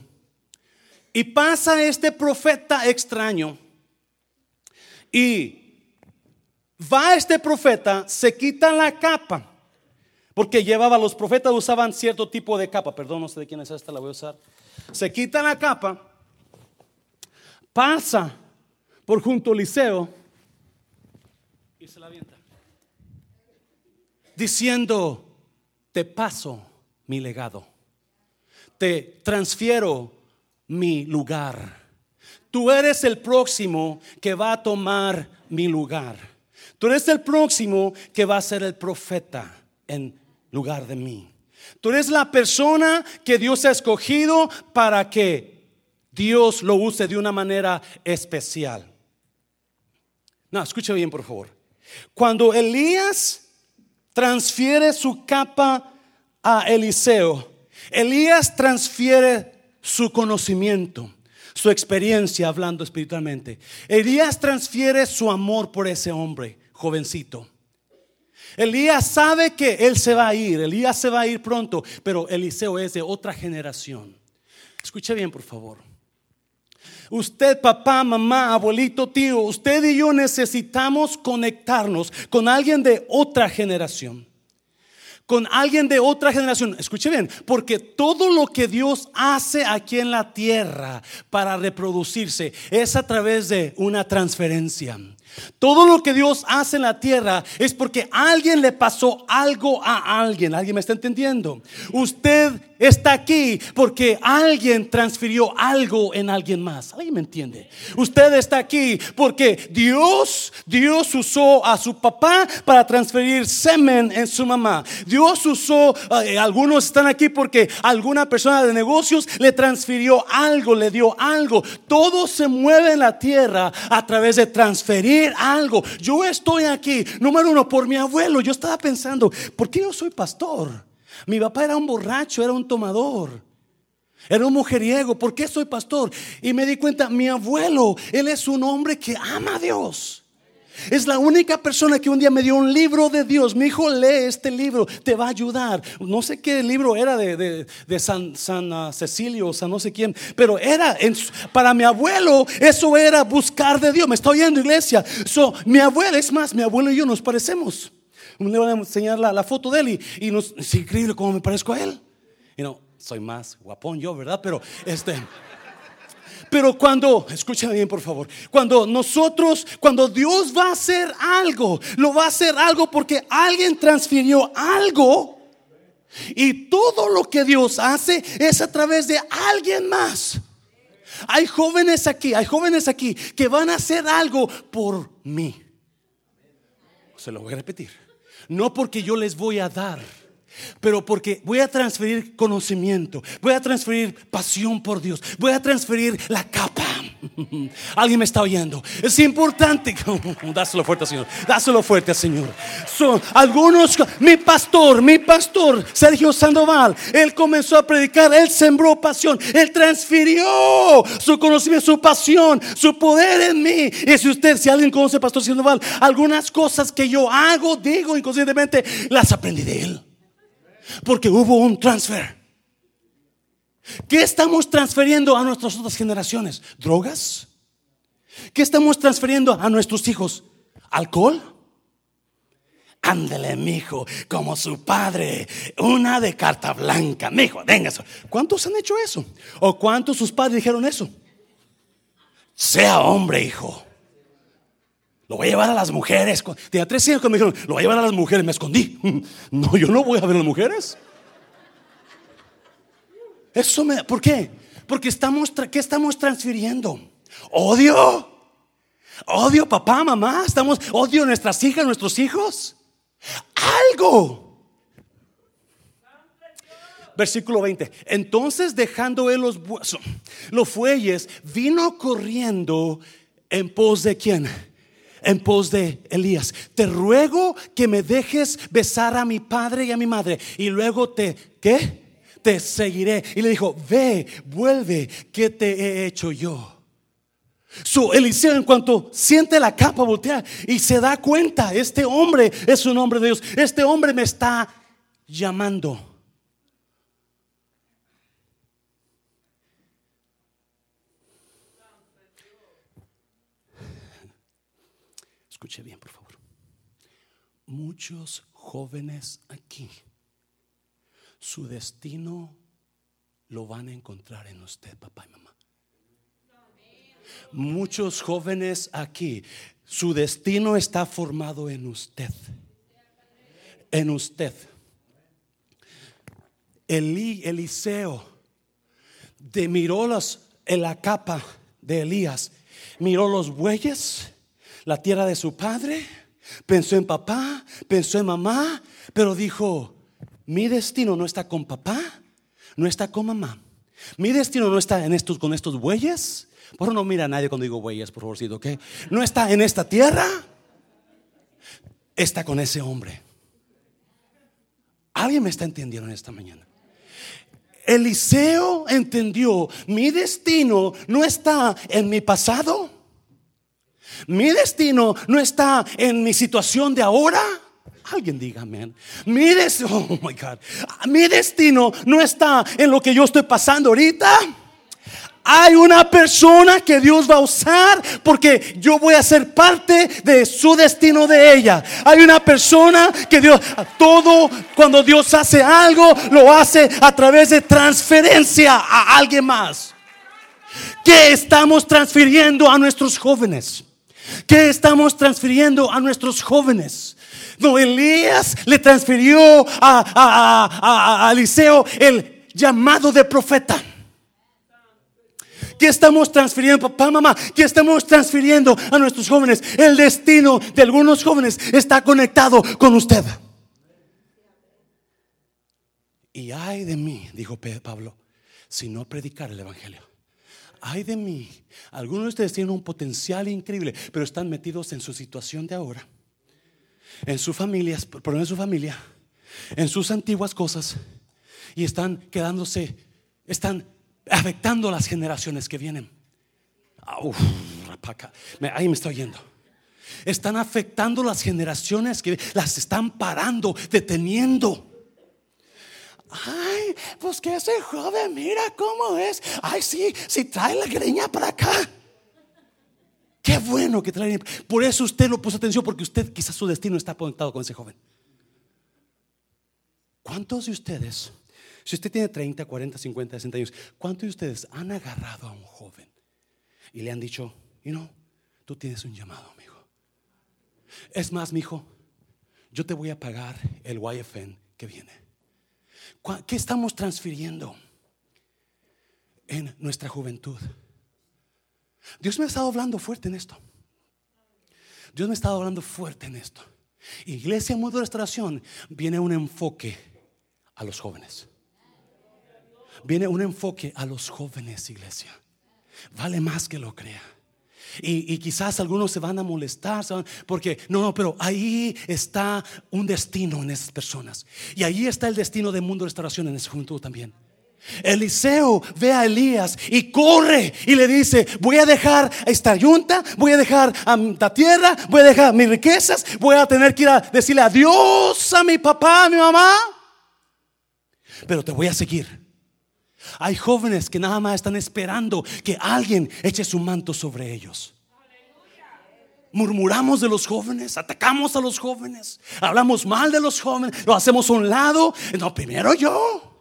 y pasa este profeta extraño y va este profeta, se quita la capa, porque llevaba, los profetas usaban cierto tipo de capa, perdón, no sé de quién es esta, la voy a usar. Se quita la capa, pasa por junto a Eliseo y se la avienta. Diciendo, te paso mi legado, te transfiero mi lugar. Tú eres el próximo que va a tomar mi lugar. Tú eres el próximo que va a ser el profeta en lugar de mí. Tú eres la persona que Dios ha escogido para que Dios lo use de una manera especial. No, escucha bien, por favor. Cuando Elías transfiere su capa a Eliseo, Elías transfiere su conocimiento, su experiencia hablando espiritualmente. Elías transfiere su amor por ese hombre, jovencito. Elías sabe que él se va a ir, Elías se va a ir pronto, pero Eliseo es de otra generación. Escuche bien, por favor. Usted, papá, mamá, abuelito, tío, usted y yo necesitamos conectarnos con alguien de otra generación. con alguien de otra generación. Escuche bien, porque todo lo que Dios hace aquí en la tierra para reproducirse es a través de una transferencia. Todo lo que Dios hace en la tierra es porque alguien le pasó algo a alguien. ¿Alguien me está entendiendo? Usted está aquí porque alguien transfirió algo en alguien más. ¿Alguien me entiende? Usted está aquí porque Dios, Dios usó a su papá para transferir semen en su mamá. Dios usó, eh, algunos están aquí porque alguna persona de negocios le transfirió algo, le dio algo. Todo se mueve en la tierra a través de transferir algo. Yo estoy aquí, número uno, por mi abuelo. Yo estaba pensando, ¿por qué yo soy pastor? Mi papá era un borracho, era un tomador. Era un mujeriego. ¿Por qué soy pastor? Y me di cuenta, mi abuelo, él es un hombre que ama a Dios. Es la única persona que un día me dio un libro de Dios. Mi hijo, lee este libro, te va a ayudar. No sé qué libro era de, San, San uh, Cecilio, San no sé quién, pero era, para mi abuelo, eso era buscar de Dios. Me está oyendo, iglesia. So, mi abuelo, es más, mi abuelo y yo nos parecemos. Le voy a enseñar la, foto de él y, nos, es increíble cómo me parezco a él. Y no, soy más guapón yo, ¿verdad? Pero este. Pero cuando, escúchame bien por favor, cuando nosotros, cuando Dios va a hacer algo, lo va a hacer algo porque alguien transfirió algo. Y todo lo que Dios hace es a través de alguien más. Hay jóvenes aquí, hay jóvenes aquí que van a hacer algo por mí. Se lo voy a repetir. No porque yo les voy a dar pero porque voy a transferir conocimiento, voy a transferir pasión por Dios, voy a transferir la capa. Alguien me está oyendo. Es importante. Dáselo fuerte, Señor. Dáselo fuerte, Señor. Son algunos, mi pastor, mi pastor, Sergio Sandoval, él comenzó a predicar, él sembró pasión, él transfirió su conocimiento, su pasión, su poder en mí. Y si usted, si alguien conoce Pastor Sandoval, algunas cosas que yo hago, digo inconscientemente, las aprendí de él. Porque hubo un transfer. ¿Qué estamos transfiriendo a nuestras otras generaciones? ¿Drogas? ¿Qué estamos transfiriendo a nuestros hijos? ¿Alcohol? Ándele, mijo, como su padre, una de carta blanca, mijo, venga. ¿Cuántos han hecho eso? ¿O cuántos sus padres dijeron eso? Sea hombre, hijo. Lo voy a llevar a las mujeres. Tenía tres hijos que me dijeron, lo voy a llevar a las mujeres. Me escondí. No, yo no voy a ver a las mujeres. Eso me, ¿por qué? Porque estamos, ¿qué estamos transfiriendo? Odio. Odio papá, mamá. Estamos, odio nuestras hijas, nuestros hijos. Algo. Versículo 20. Entonces dejando él los, los fuelles, vino corriendo en pos de quién? en pos de Elías. Te ruego que me dejes besar a mi padre y a mi madre y luego te, ¿qué? Te seguiré. Y le dijo, ve, vuelve, ¿qué te he hecho yo? Su Eliseo en cuanto siente la capa voltear y se da cuenta, este hombre es un hombre de Dios, este hombre me está llamando. Escuche bien, por favor. Muchos jóvenes aquí, su destino lo van a encontrar en usted, papá y mamá. Muchos jóvenes aquí, su destino está formado en usted. En usted. Eliseo de miró en la capa de Elías, miró los bueyes la tierra de su padre, pensó en papá, pensó en mamá, pero dijo, mi destino no está con papá, no está con mamá. Mi destino no está en estos, con estos bueyes. Por favor, no mira a nadie cuando digo bueyes, por favorcito, ¿ok? No está en esta tierra, está con ese hombre. ¿Alguien me está entendiendo en esta mañana? Eliseo entendió, mi destino no está en mi pasado, mi destino no está en mi situación de ahora. Alguien diga amén. Mi destino, oh my God. Mi destino no está en lo que yo estoy pasando ahorita. hay una persona que Dios va a usar porque yo voy a ser parte de su destino de ella. Hay una persona que Dios, todo cuando Dios hace algo, lo hace a través de transferencia a alguien más. ¿Qué estamos transfiriendo a nuestros jóvenes? ¿Qué estamos transfiriendo a nuestros jóvenes? No, Elías le transfirió a, a Eliseo el llamado de profeta. ¿Qué estamos transfiriendo, papá, mamá? ¿Qué estamos transfiriendo a nuestros jóvenes? El destino de algunos jóvenes está conectado con usted. Y ay de mí, dijo Pablo, si no predicar el Evangelio. Ay de mí, algunos de ustedes tienen un potencial increíble, pero están metidos en su situación de ahora, en su familia, pero en su familia, en sus antiguas cosas, y están quedándose, están afectando las generaciones que vienen. ahí me estoy yendo. Están afectando las generaciones que las están parando, deteniendo. Ay, pues que ese joven, mira cómo es. Ay, sí, si trae la greña para acá. Qué bueno que trae. Por eso usted lo puso atención, porque usted quizás su destino está conectado con ese joven. ¿Cuántos de ustedes si usted tiene 30, 40, 50, 60 años, ¿cuántos de ustedes han agarrado a un joven y le han dicho, y no, tú tienes un llamado, amigo? Es más, mi hijo, yo te voy a pagar el YFN que viene. ¿Qué estamos transfiriendo en nuestra juventud? Dios me ha estado hablando fuerte en esto. Dios me ha estado hablando fuerte en esto. Iglesia Mundo de Restauración viene un enfoque a los jóvenes viene un enfoque a los jóvenes, iglesia. Vale más que lo crea. Y, quizás algunos se van a molestar, porque no, no, pero ahí está un destino en esas personas. Y ahí está el destino del mundo de restauración en esa juventud también. Eliseo ve a Elías y corre y le dice, voy a dejar esta yunta, voy a dejar a la tierra, voy a dejar mis riquezas, voy a tener que ir a decirle adiós a mi papá, a mi mamá, pero te voy a seguir. Hay jóvenes que nada más están esperando que alguien eche su manto sobre ellos. Murmuramos de los jóvenes, atacamos a los jóvenes, hablamos mal de los jóvenes, lo hacemos a un lado. No, primero yo.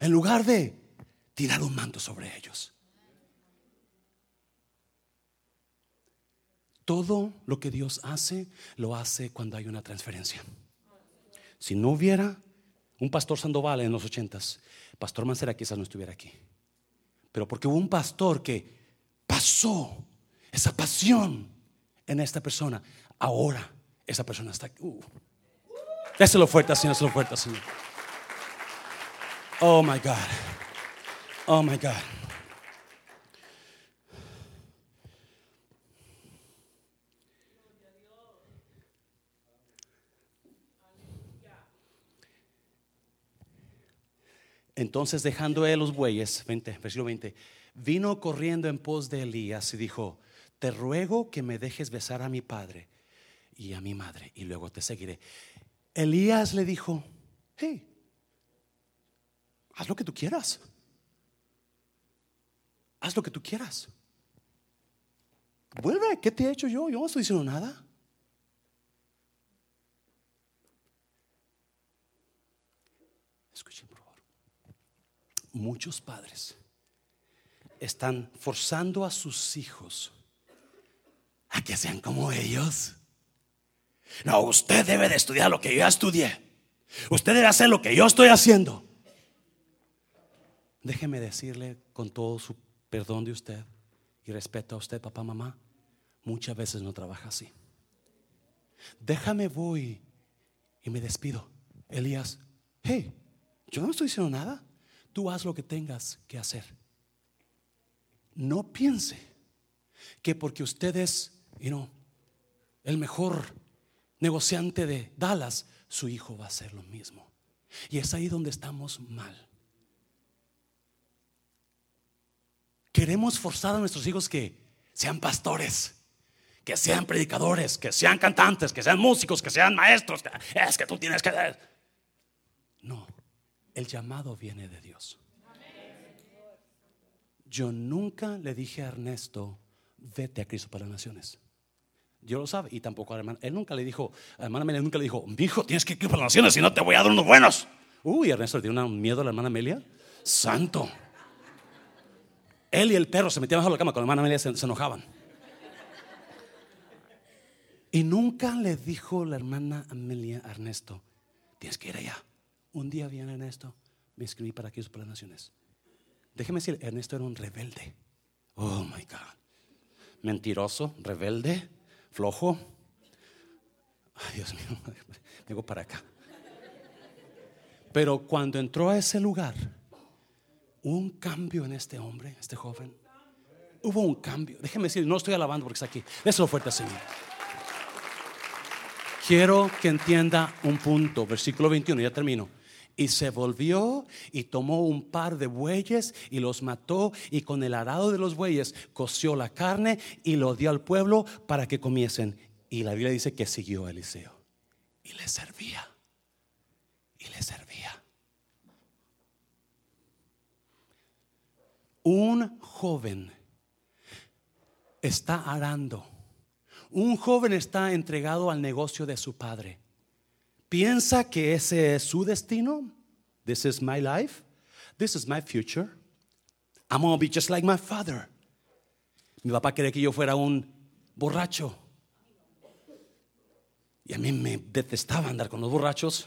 En lugar de tirar un manto sobre ellos. Todo lo que Dios hace, lo hace cuando hay una transferencia. Si no hubiera, un pastor Sandoval en los ochentas, pastor Mancera quizás no estuviera aquí. Pero porque hubo un pastor que pasó esa pasión en esta persona, ahora esa persona está aquí. Uh. Déselo fuerte, Señor, déselo fuerte, Señor. Oh my God. Oh my God. Entonces dejando él los bueyes, 20, versículo 20, vino corriendo en pos de Elías y dijo, te ruego que me dejes besar a mi padre y a mi madre y luego te seguiré. Elías le dijo, hey, haz lo que tú quieras. Haz lo que tú quieras. Vuelve, ¿qué te he hecho yo? Yo no estoy diciendo nada. Escuchen muchos padres están forzando a sus hijos a que sean como ellos. No, usted debe de estudiar lo que yo estudié. Usted debe hacer lo que yo estoy haciendo. Déjeme decirle con todo su perdón de usted y respeto a usted, papá, mamá, muchas veces no trabaja así. Déjame voy y me despido. Elías, hey, yo no estoy diciendo nada. Tú haz lo que tengas que hacer. No piense que porque usted es, el mejor negociante de Dallas, su hijo va a hacer lo mismo. Y es ahí donde estamos mal. Queremos forzar a nuestros hijos que sean pastores, que sean predicadores, que sean cantantes, que sean músicos, que sean maestros. Es que tú tienes que... No, El llamado viene de Dios. Yo nunca le dije a Ernesto, vete a Cristo para las Naciones. Dios lo sabe y tampoco a hermana. Él nunca le dijo, a hermana Amelia nunca le dijo, hijo, tienes que ir para las Naciones si no te voy a dar unos buenos. Uy, Ernesto tiene un miedo a la hermana Amelia. Santo. Él y el perro se metían bajo la cama con la hermana Amelia se, enojaban. Y nunca le dijo la hermana Amelia a Ernesto, tienes que ir allá. Un día viene Ernesto, me escribí para Cristo para las Naciones. Déjeme decir, Ernesto era un rebelde. Oh my God. Mentiroso, rebelde, flojo. Ay, Dios mío, vengo para acá. Pero cuando entró a ese lugar, un cambio en este hombre, este joven. Hubo un cambio. Déjeme decir, no estoy alabando porque está aquí. Eso fuerte, Señor. Quiero que entienda un punto, versículo 21, ya termino. Y se volvió y tomó un par de bueyes y los mató y con el arado de los bueyes coció la carne y lo dio al pueblo para que comiesen. Y la Biblia dice que siguió a Eliseo y le servía. Y le servía. Un joven está arando. Un joven está entregado al negocio de su padre piensa que ese es su destino. This is my life. This is my future. I'm going to be just like my father. Mi papá quería que yo fuera un borracho. Y a mí me detestaba andar con los borrachos.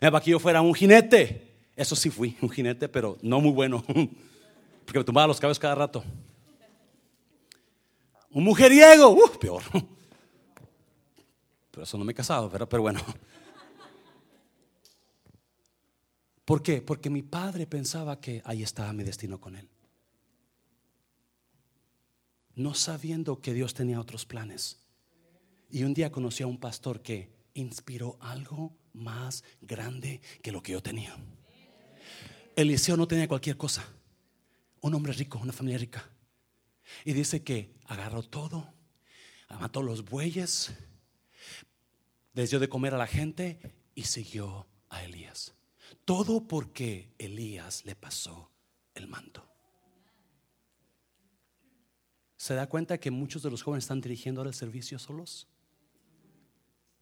Mi papá que yo fuera un jinete. Eso sí fui, un jinete, pero no muy bueno. Porque me tumbaba los cabellos cada rato. Un mujeriego, uh, peor. Pero eso no me he casado, pero bueno. ¿Por qué? Porque mi padre pensaba que ahí estaba mi destino con él. No sabiendo que Dios tenía otros planes. Y un día conocí a un pastor que inspiró algo más grande que lo que yo tenía. Eliseo no tenía cualquier cosa. Un hombre rico, una familia rica. Y dice que agarró todo, mató los bueyes, les de comer a la gente y siguió a Elías. Todo porque Elías le pasó el manto. ¿Se da cuenta que muchos de los jóvenes están dirigiendo ahora el servicio solos?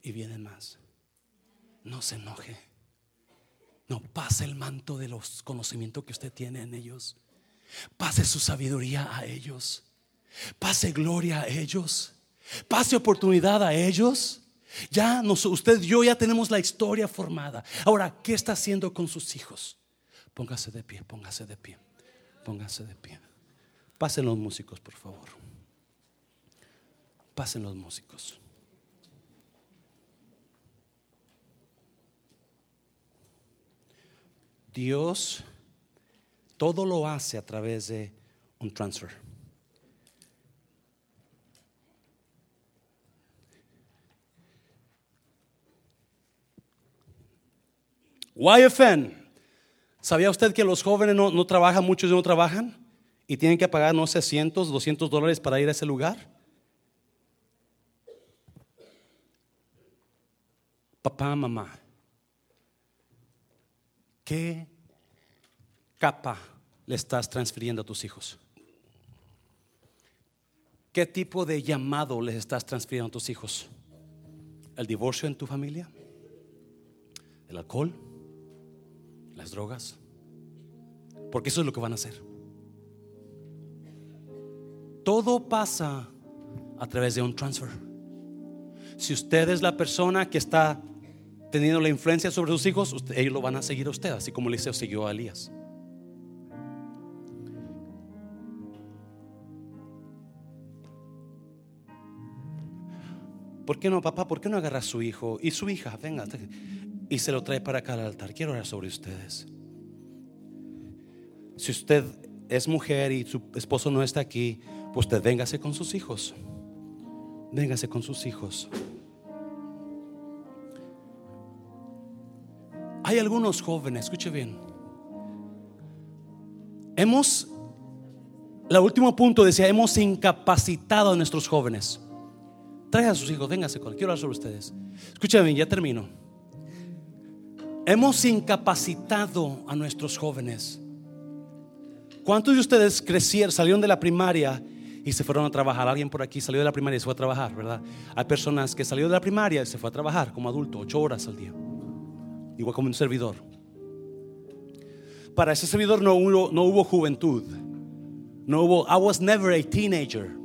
Y vienen más. No se enoje. No, pase el manto de los conocimientos que usted tiene en ellos. Pase su sabiduría a ellos. Pase gloria a ellos. Pase oportunidad a ellos. Ya usted y yo ya tenemos la historia formada. Ahora, ¿qué está haciendo con sus hijos? Póngase de pie, póngase de pie, póngase de pie. Pasen los músicos, por favor. Pasen los músicos. Dios todo lo hace a través de un transfer. YFN. ¿Sabía usted que los jóvenes no, trabajan, muchos no trabajan? Y tienen que pagar, no sé, 100, 200 dólares para ir a ese lugar. Papá, mamá, ¿qué capa le estás transfiriendo a tus hijos? ¿Qué tipo de llamado les estás transfiriendo a tus hijos? ¿El divorcio en tu familia? ¿El alcohol? las drogas, porque eso es lo que van a hacer. Todo pasa a través de un transfer. Si usted es la persona que está teniendo la influencia sobre sus hijos, ellos lo van a seguir a usted, así como Eliseo siguió a Elías. ¿Por qué no, papá? ¿Por qué no agarra a su hijo y su hija? Venga, y se lo trae para acá al altar. Quiero orar sobre ustedes. Si usted es mujer y su esposo no está aquí, pues usted véngase con sus hijos. Véngase con sus hijos. Hay algunos jóvenes, escuche bien. Hemos, la último punto decía, hemos incapacitado a nuestros jóvenes. Traiga a sus hijos, véngase con, quiero hablar sobre ustedes. Escúchame, ya termino Hemos incapacitado a nuestros jóvenes. ¿Cuántos de ustedes crecieron, salieron de la primaria y se fueron a trabajar? Alguien por aquí salió de la primaria y se fue a trabajar, ¿verdad? Hay personas que salió de la primaria y se fue a trabajar como adulto, ocho horas al día. Igual como un servidor. Para ese servidor no hubo, no hubo juventud. No hubo, I was never a teenager.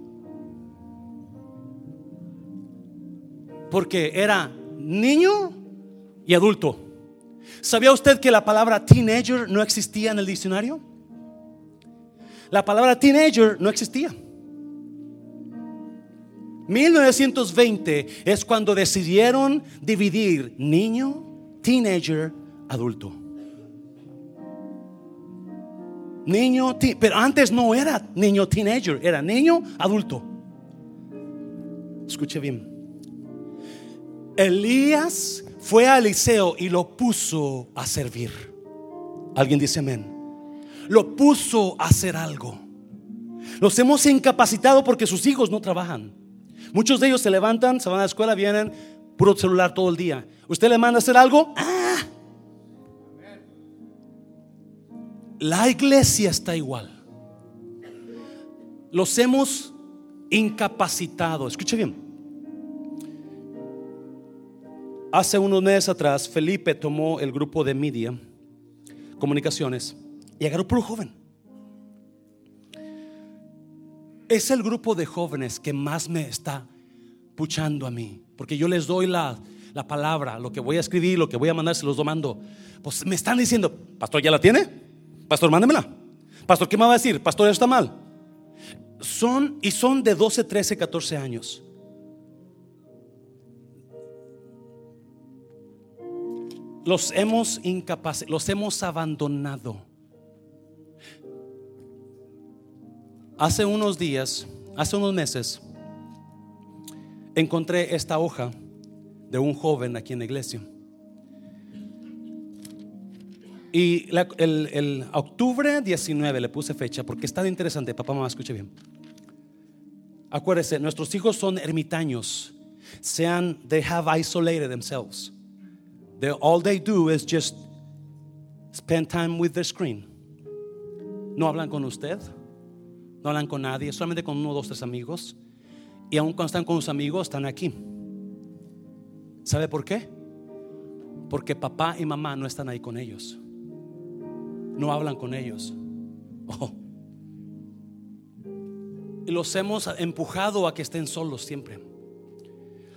Porque era niño y adulto. ¿Sabía usted que la palabra teenager no existía en el diccionario? La palabra teenager no existía. 1920 es cuando decidieron dividir niño, teenager, adulto. Niño, pero antes no era niño teenager, era niño adulto. Escuche bien. Elías fue a Eliseo y lo puso a servir. Alguien dice amén. Lo puso a hacer algo. Los hemos incapacitado porque sus hijos no trabajan. Muchos de ellos se levantan, se van a la escuela, vienen puro celular todo el día. ¿Usted le manda a hacer algo? ¡Ah! La iglesia está igual. Los hemos incapacitado. Escuche bien. Hace unos meses atrás, Felipe tomó el grupo de media, comunicaciones, y agarró puro joven. Es el grupo de jóvenes que más me está puchando a mí, porque yo les doy la, la palabra, lo que voy a escribir, lo que voy a mandar, se los mando. Pues me están diciendo, pastor, ¿ya la tiene? Pastor, mándemela. Pastor, ¿qué me va a decir? Pastor, eso está mal. Son y son de 12, 13, 14 años. Los hemos incapacitado, los hemos abandonado. Hace unos días, hace unos meses, encontré esta hoja de un joven aquí en la iglesia. Y el, octubre 19 le puse fecha porque es tan interesante. Papá, mamá, escuche bien. Acuérdese, nuestros hijos son ermitaños. Sean, they have isolated themselves all they do is just spend time with the screen. No hablan con usted, no hablan con nadie, solamente con uno, dos, tres amigos. Y aún cuando están con sus amigos, están aquí. ¿Sabe por qué? Porque papá y mamá no están ahí con ellos. No hablan con ellos. Oh. Y los hemos empujado a que estén solos siempre.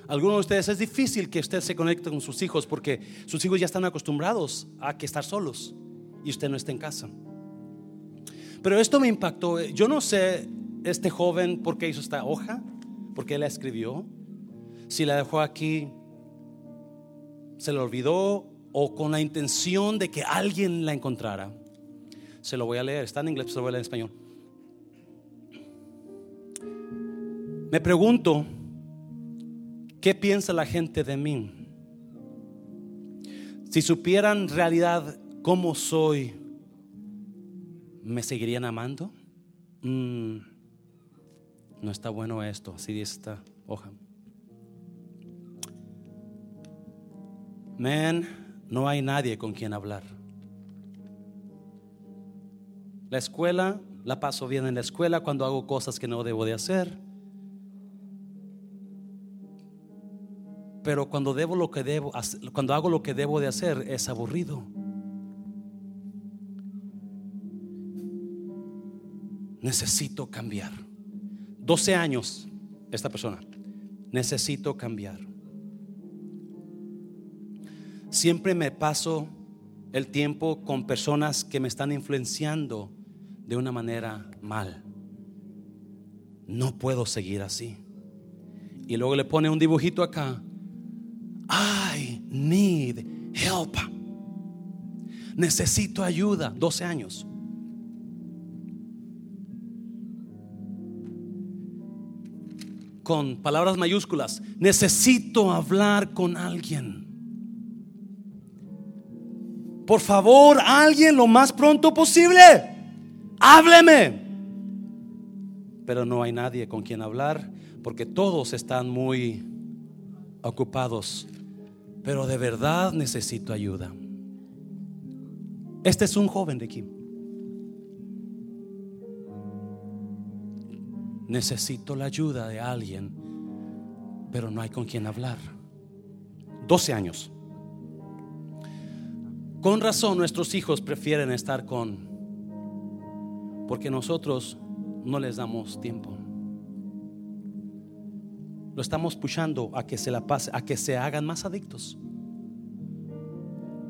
Algunos de ustedes es difícil que usted se conecte con sus hijos porque sus hijos ya están acostumbrados a que estar solos y usted no está en casa. Pero esto me impactó. Yo no sé este joven por qué hizo esta hoja, por qué la escribió, si la dejó aquí, se la olvidó o con la intención de que alguien la encontrara. Se lo voy a leer, está en inglés, se lo voy a leer en español. Me pregunto ¿Qué piensa la gente de mí? Si supieran realidad cómo soy, ¿me seguirían amando? Mm, no está bueno esto, así dice esta hoja. Man, no hay nadie con quien hablar. La escuela, la paso bien en la escuela cuando hago cosas que no debo de hacer. Pero cuando debo lo que debo, cuando hago lo que debo de hacer es aburrido. Necesito cambiar. 12 años esta persona. Necesito cambiar. Siempre me paso el tiempo con personas que me están influenciando de una manera mal. No puedo seguir así. Y luego le pone un dibujito acá I need help. Necesito ayuda. 12 años. Con palabras mayúsculas. Necesito hablar con alguien. Por favor, alguien lo más pronto posible. Hábleme. Pero no hay nadie con quien hablar porque todos están muy ocupados pero de verdad necesito ayuda. Este es un joven de aquí. Necesito la ayuda de alguien, pero no hay con quien hablar. 12 años. Con razón nuestros hijos prefieren estar con, porque nosotros no les damos tiempo. Lo estamos pushando a que se la pase, a que se hagan más adictos.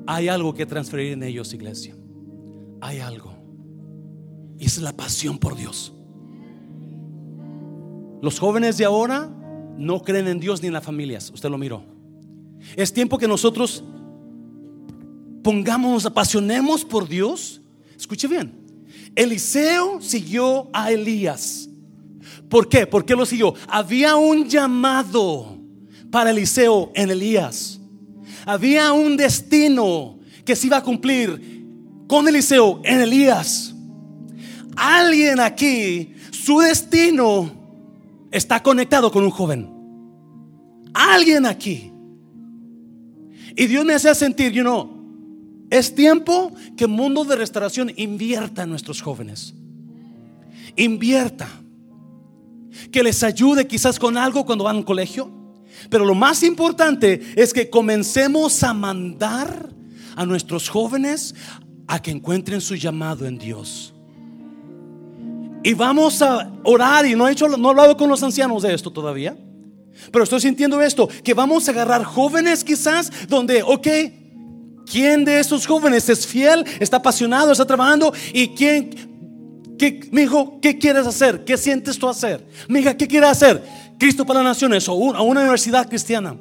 Hay algo que transferir en ellos, iglesia. Hay algo. Y es la pasión por Dios. Los jóvenes de ahora no creen en Dios ni en las familias. Usted lo miró. Es tiempo que nosotros pongamos, apasionemos por Dios. Escuche bien. Eliseo siguió a Elías. ¿Por qué? ¿Por qué lo siguió? Había un llamado para Eliseo en Elías. Había un destino que se iba a cumplir con Eliseo en Elías. Alguien aquí, su destino está conectado con un joven. Alguien aquí. Y Dios me hace sentir, you know, es tiempo que el mundo de restauración invierta en nuestros jóvenes. Invierta. Que les ayude quizás con algo cuando van al colegio. Pero lo más importante es que comencemos a mandar a nuestros jóvenes a que encuentren su llamado en Dios. Y vamos a orar, y no he, hecho, no hablado con los ancianos de esto todavía, pero estoy sintiendo esto, que vamos a agarrar jóvenes quizás donde, ok, ¿quién de esos jóvenes es fiel, está apasionado, está trabajando? ¿Y quién, qué, mi hijo, qué quieres hacer? ¿Qué sientes tú hacer? Mi hija, ¿qué quieres hacer? Cristo para las naciones o una universidad cristiana.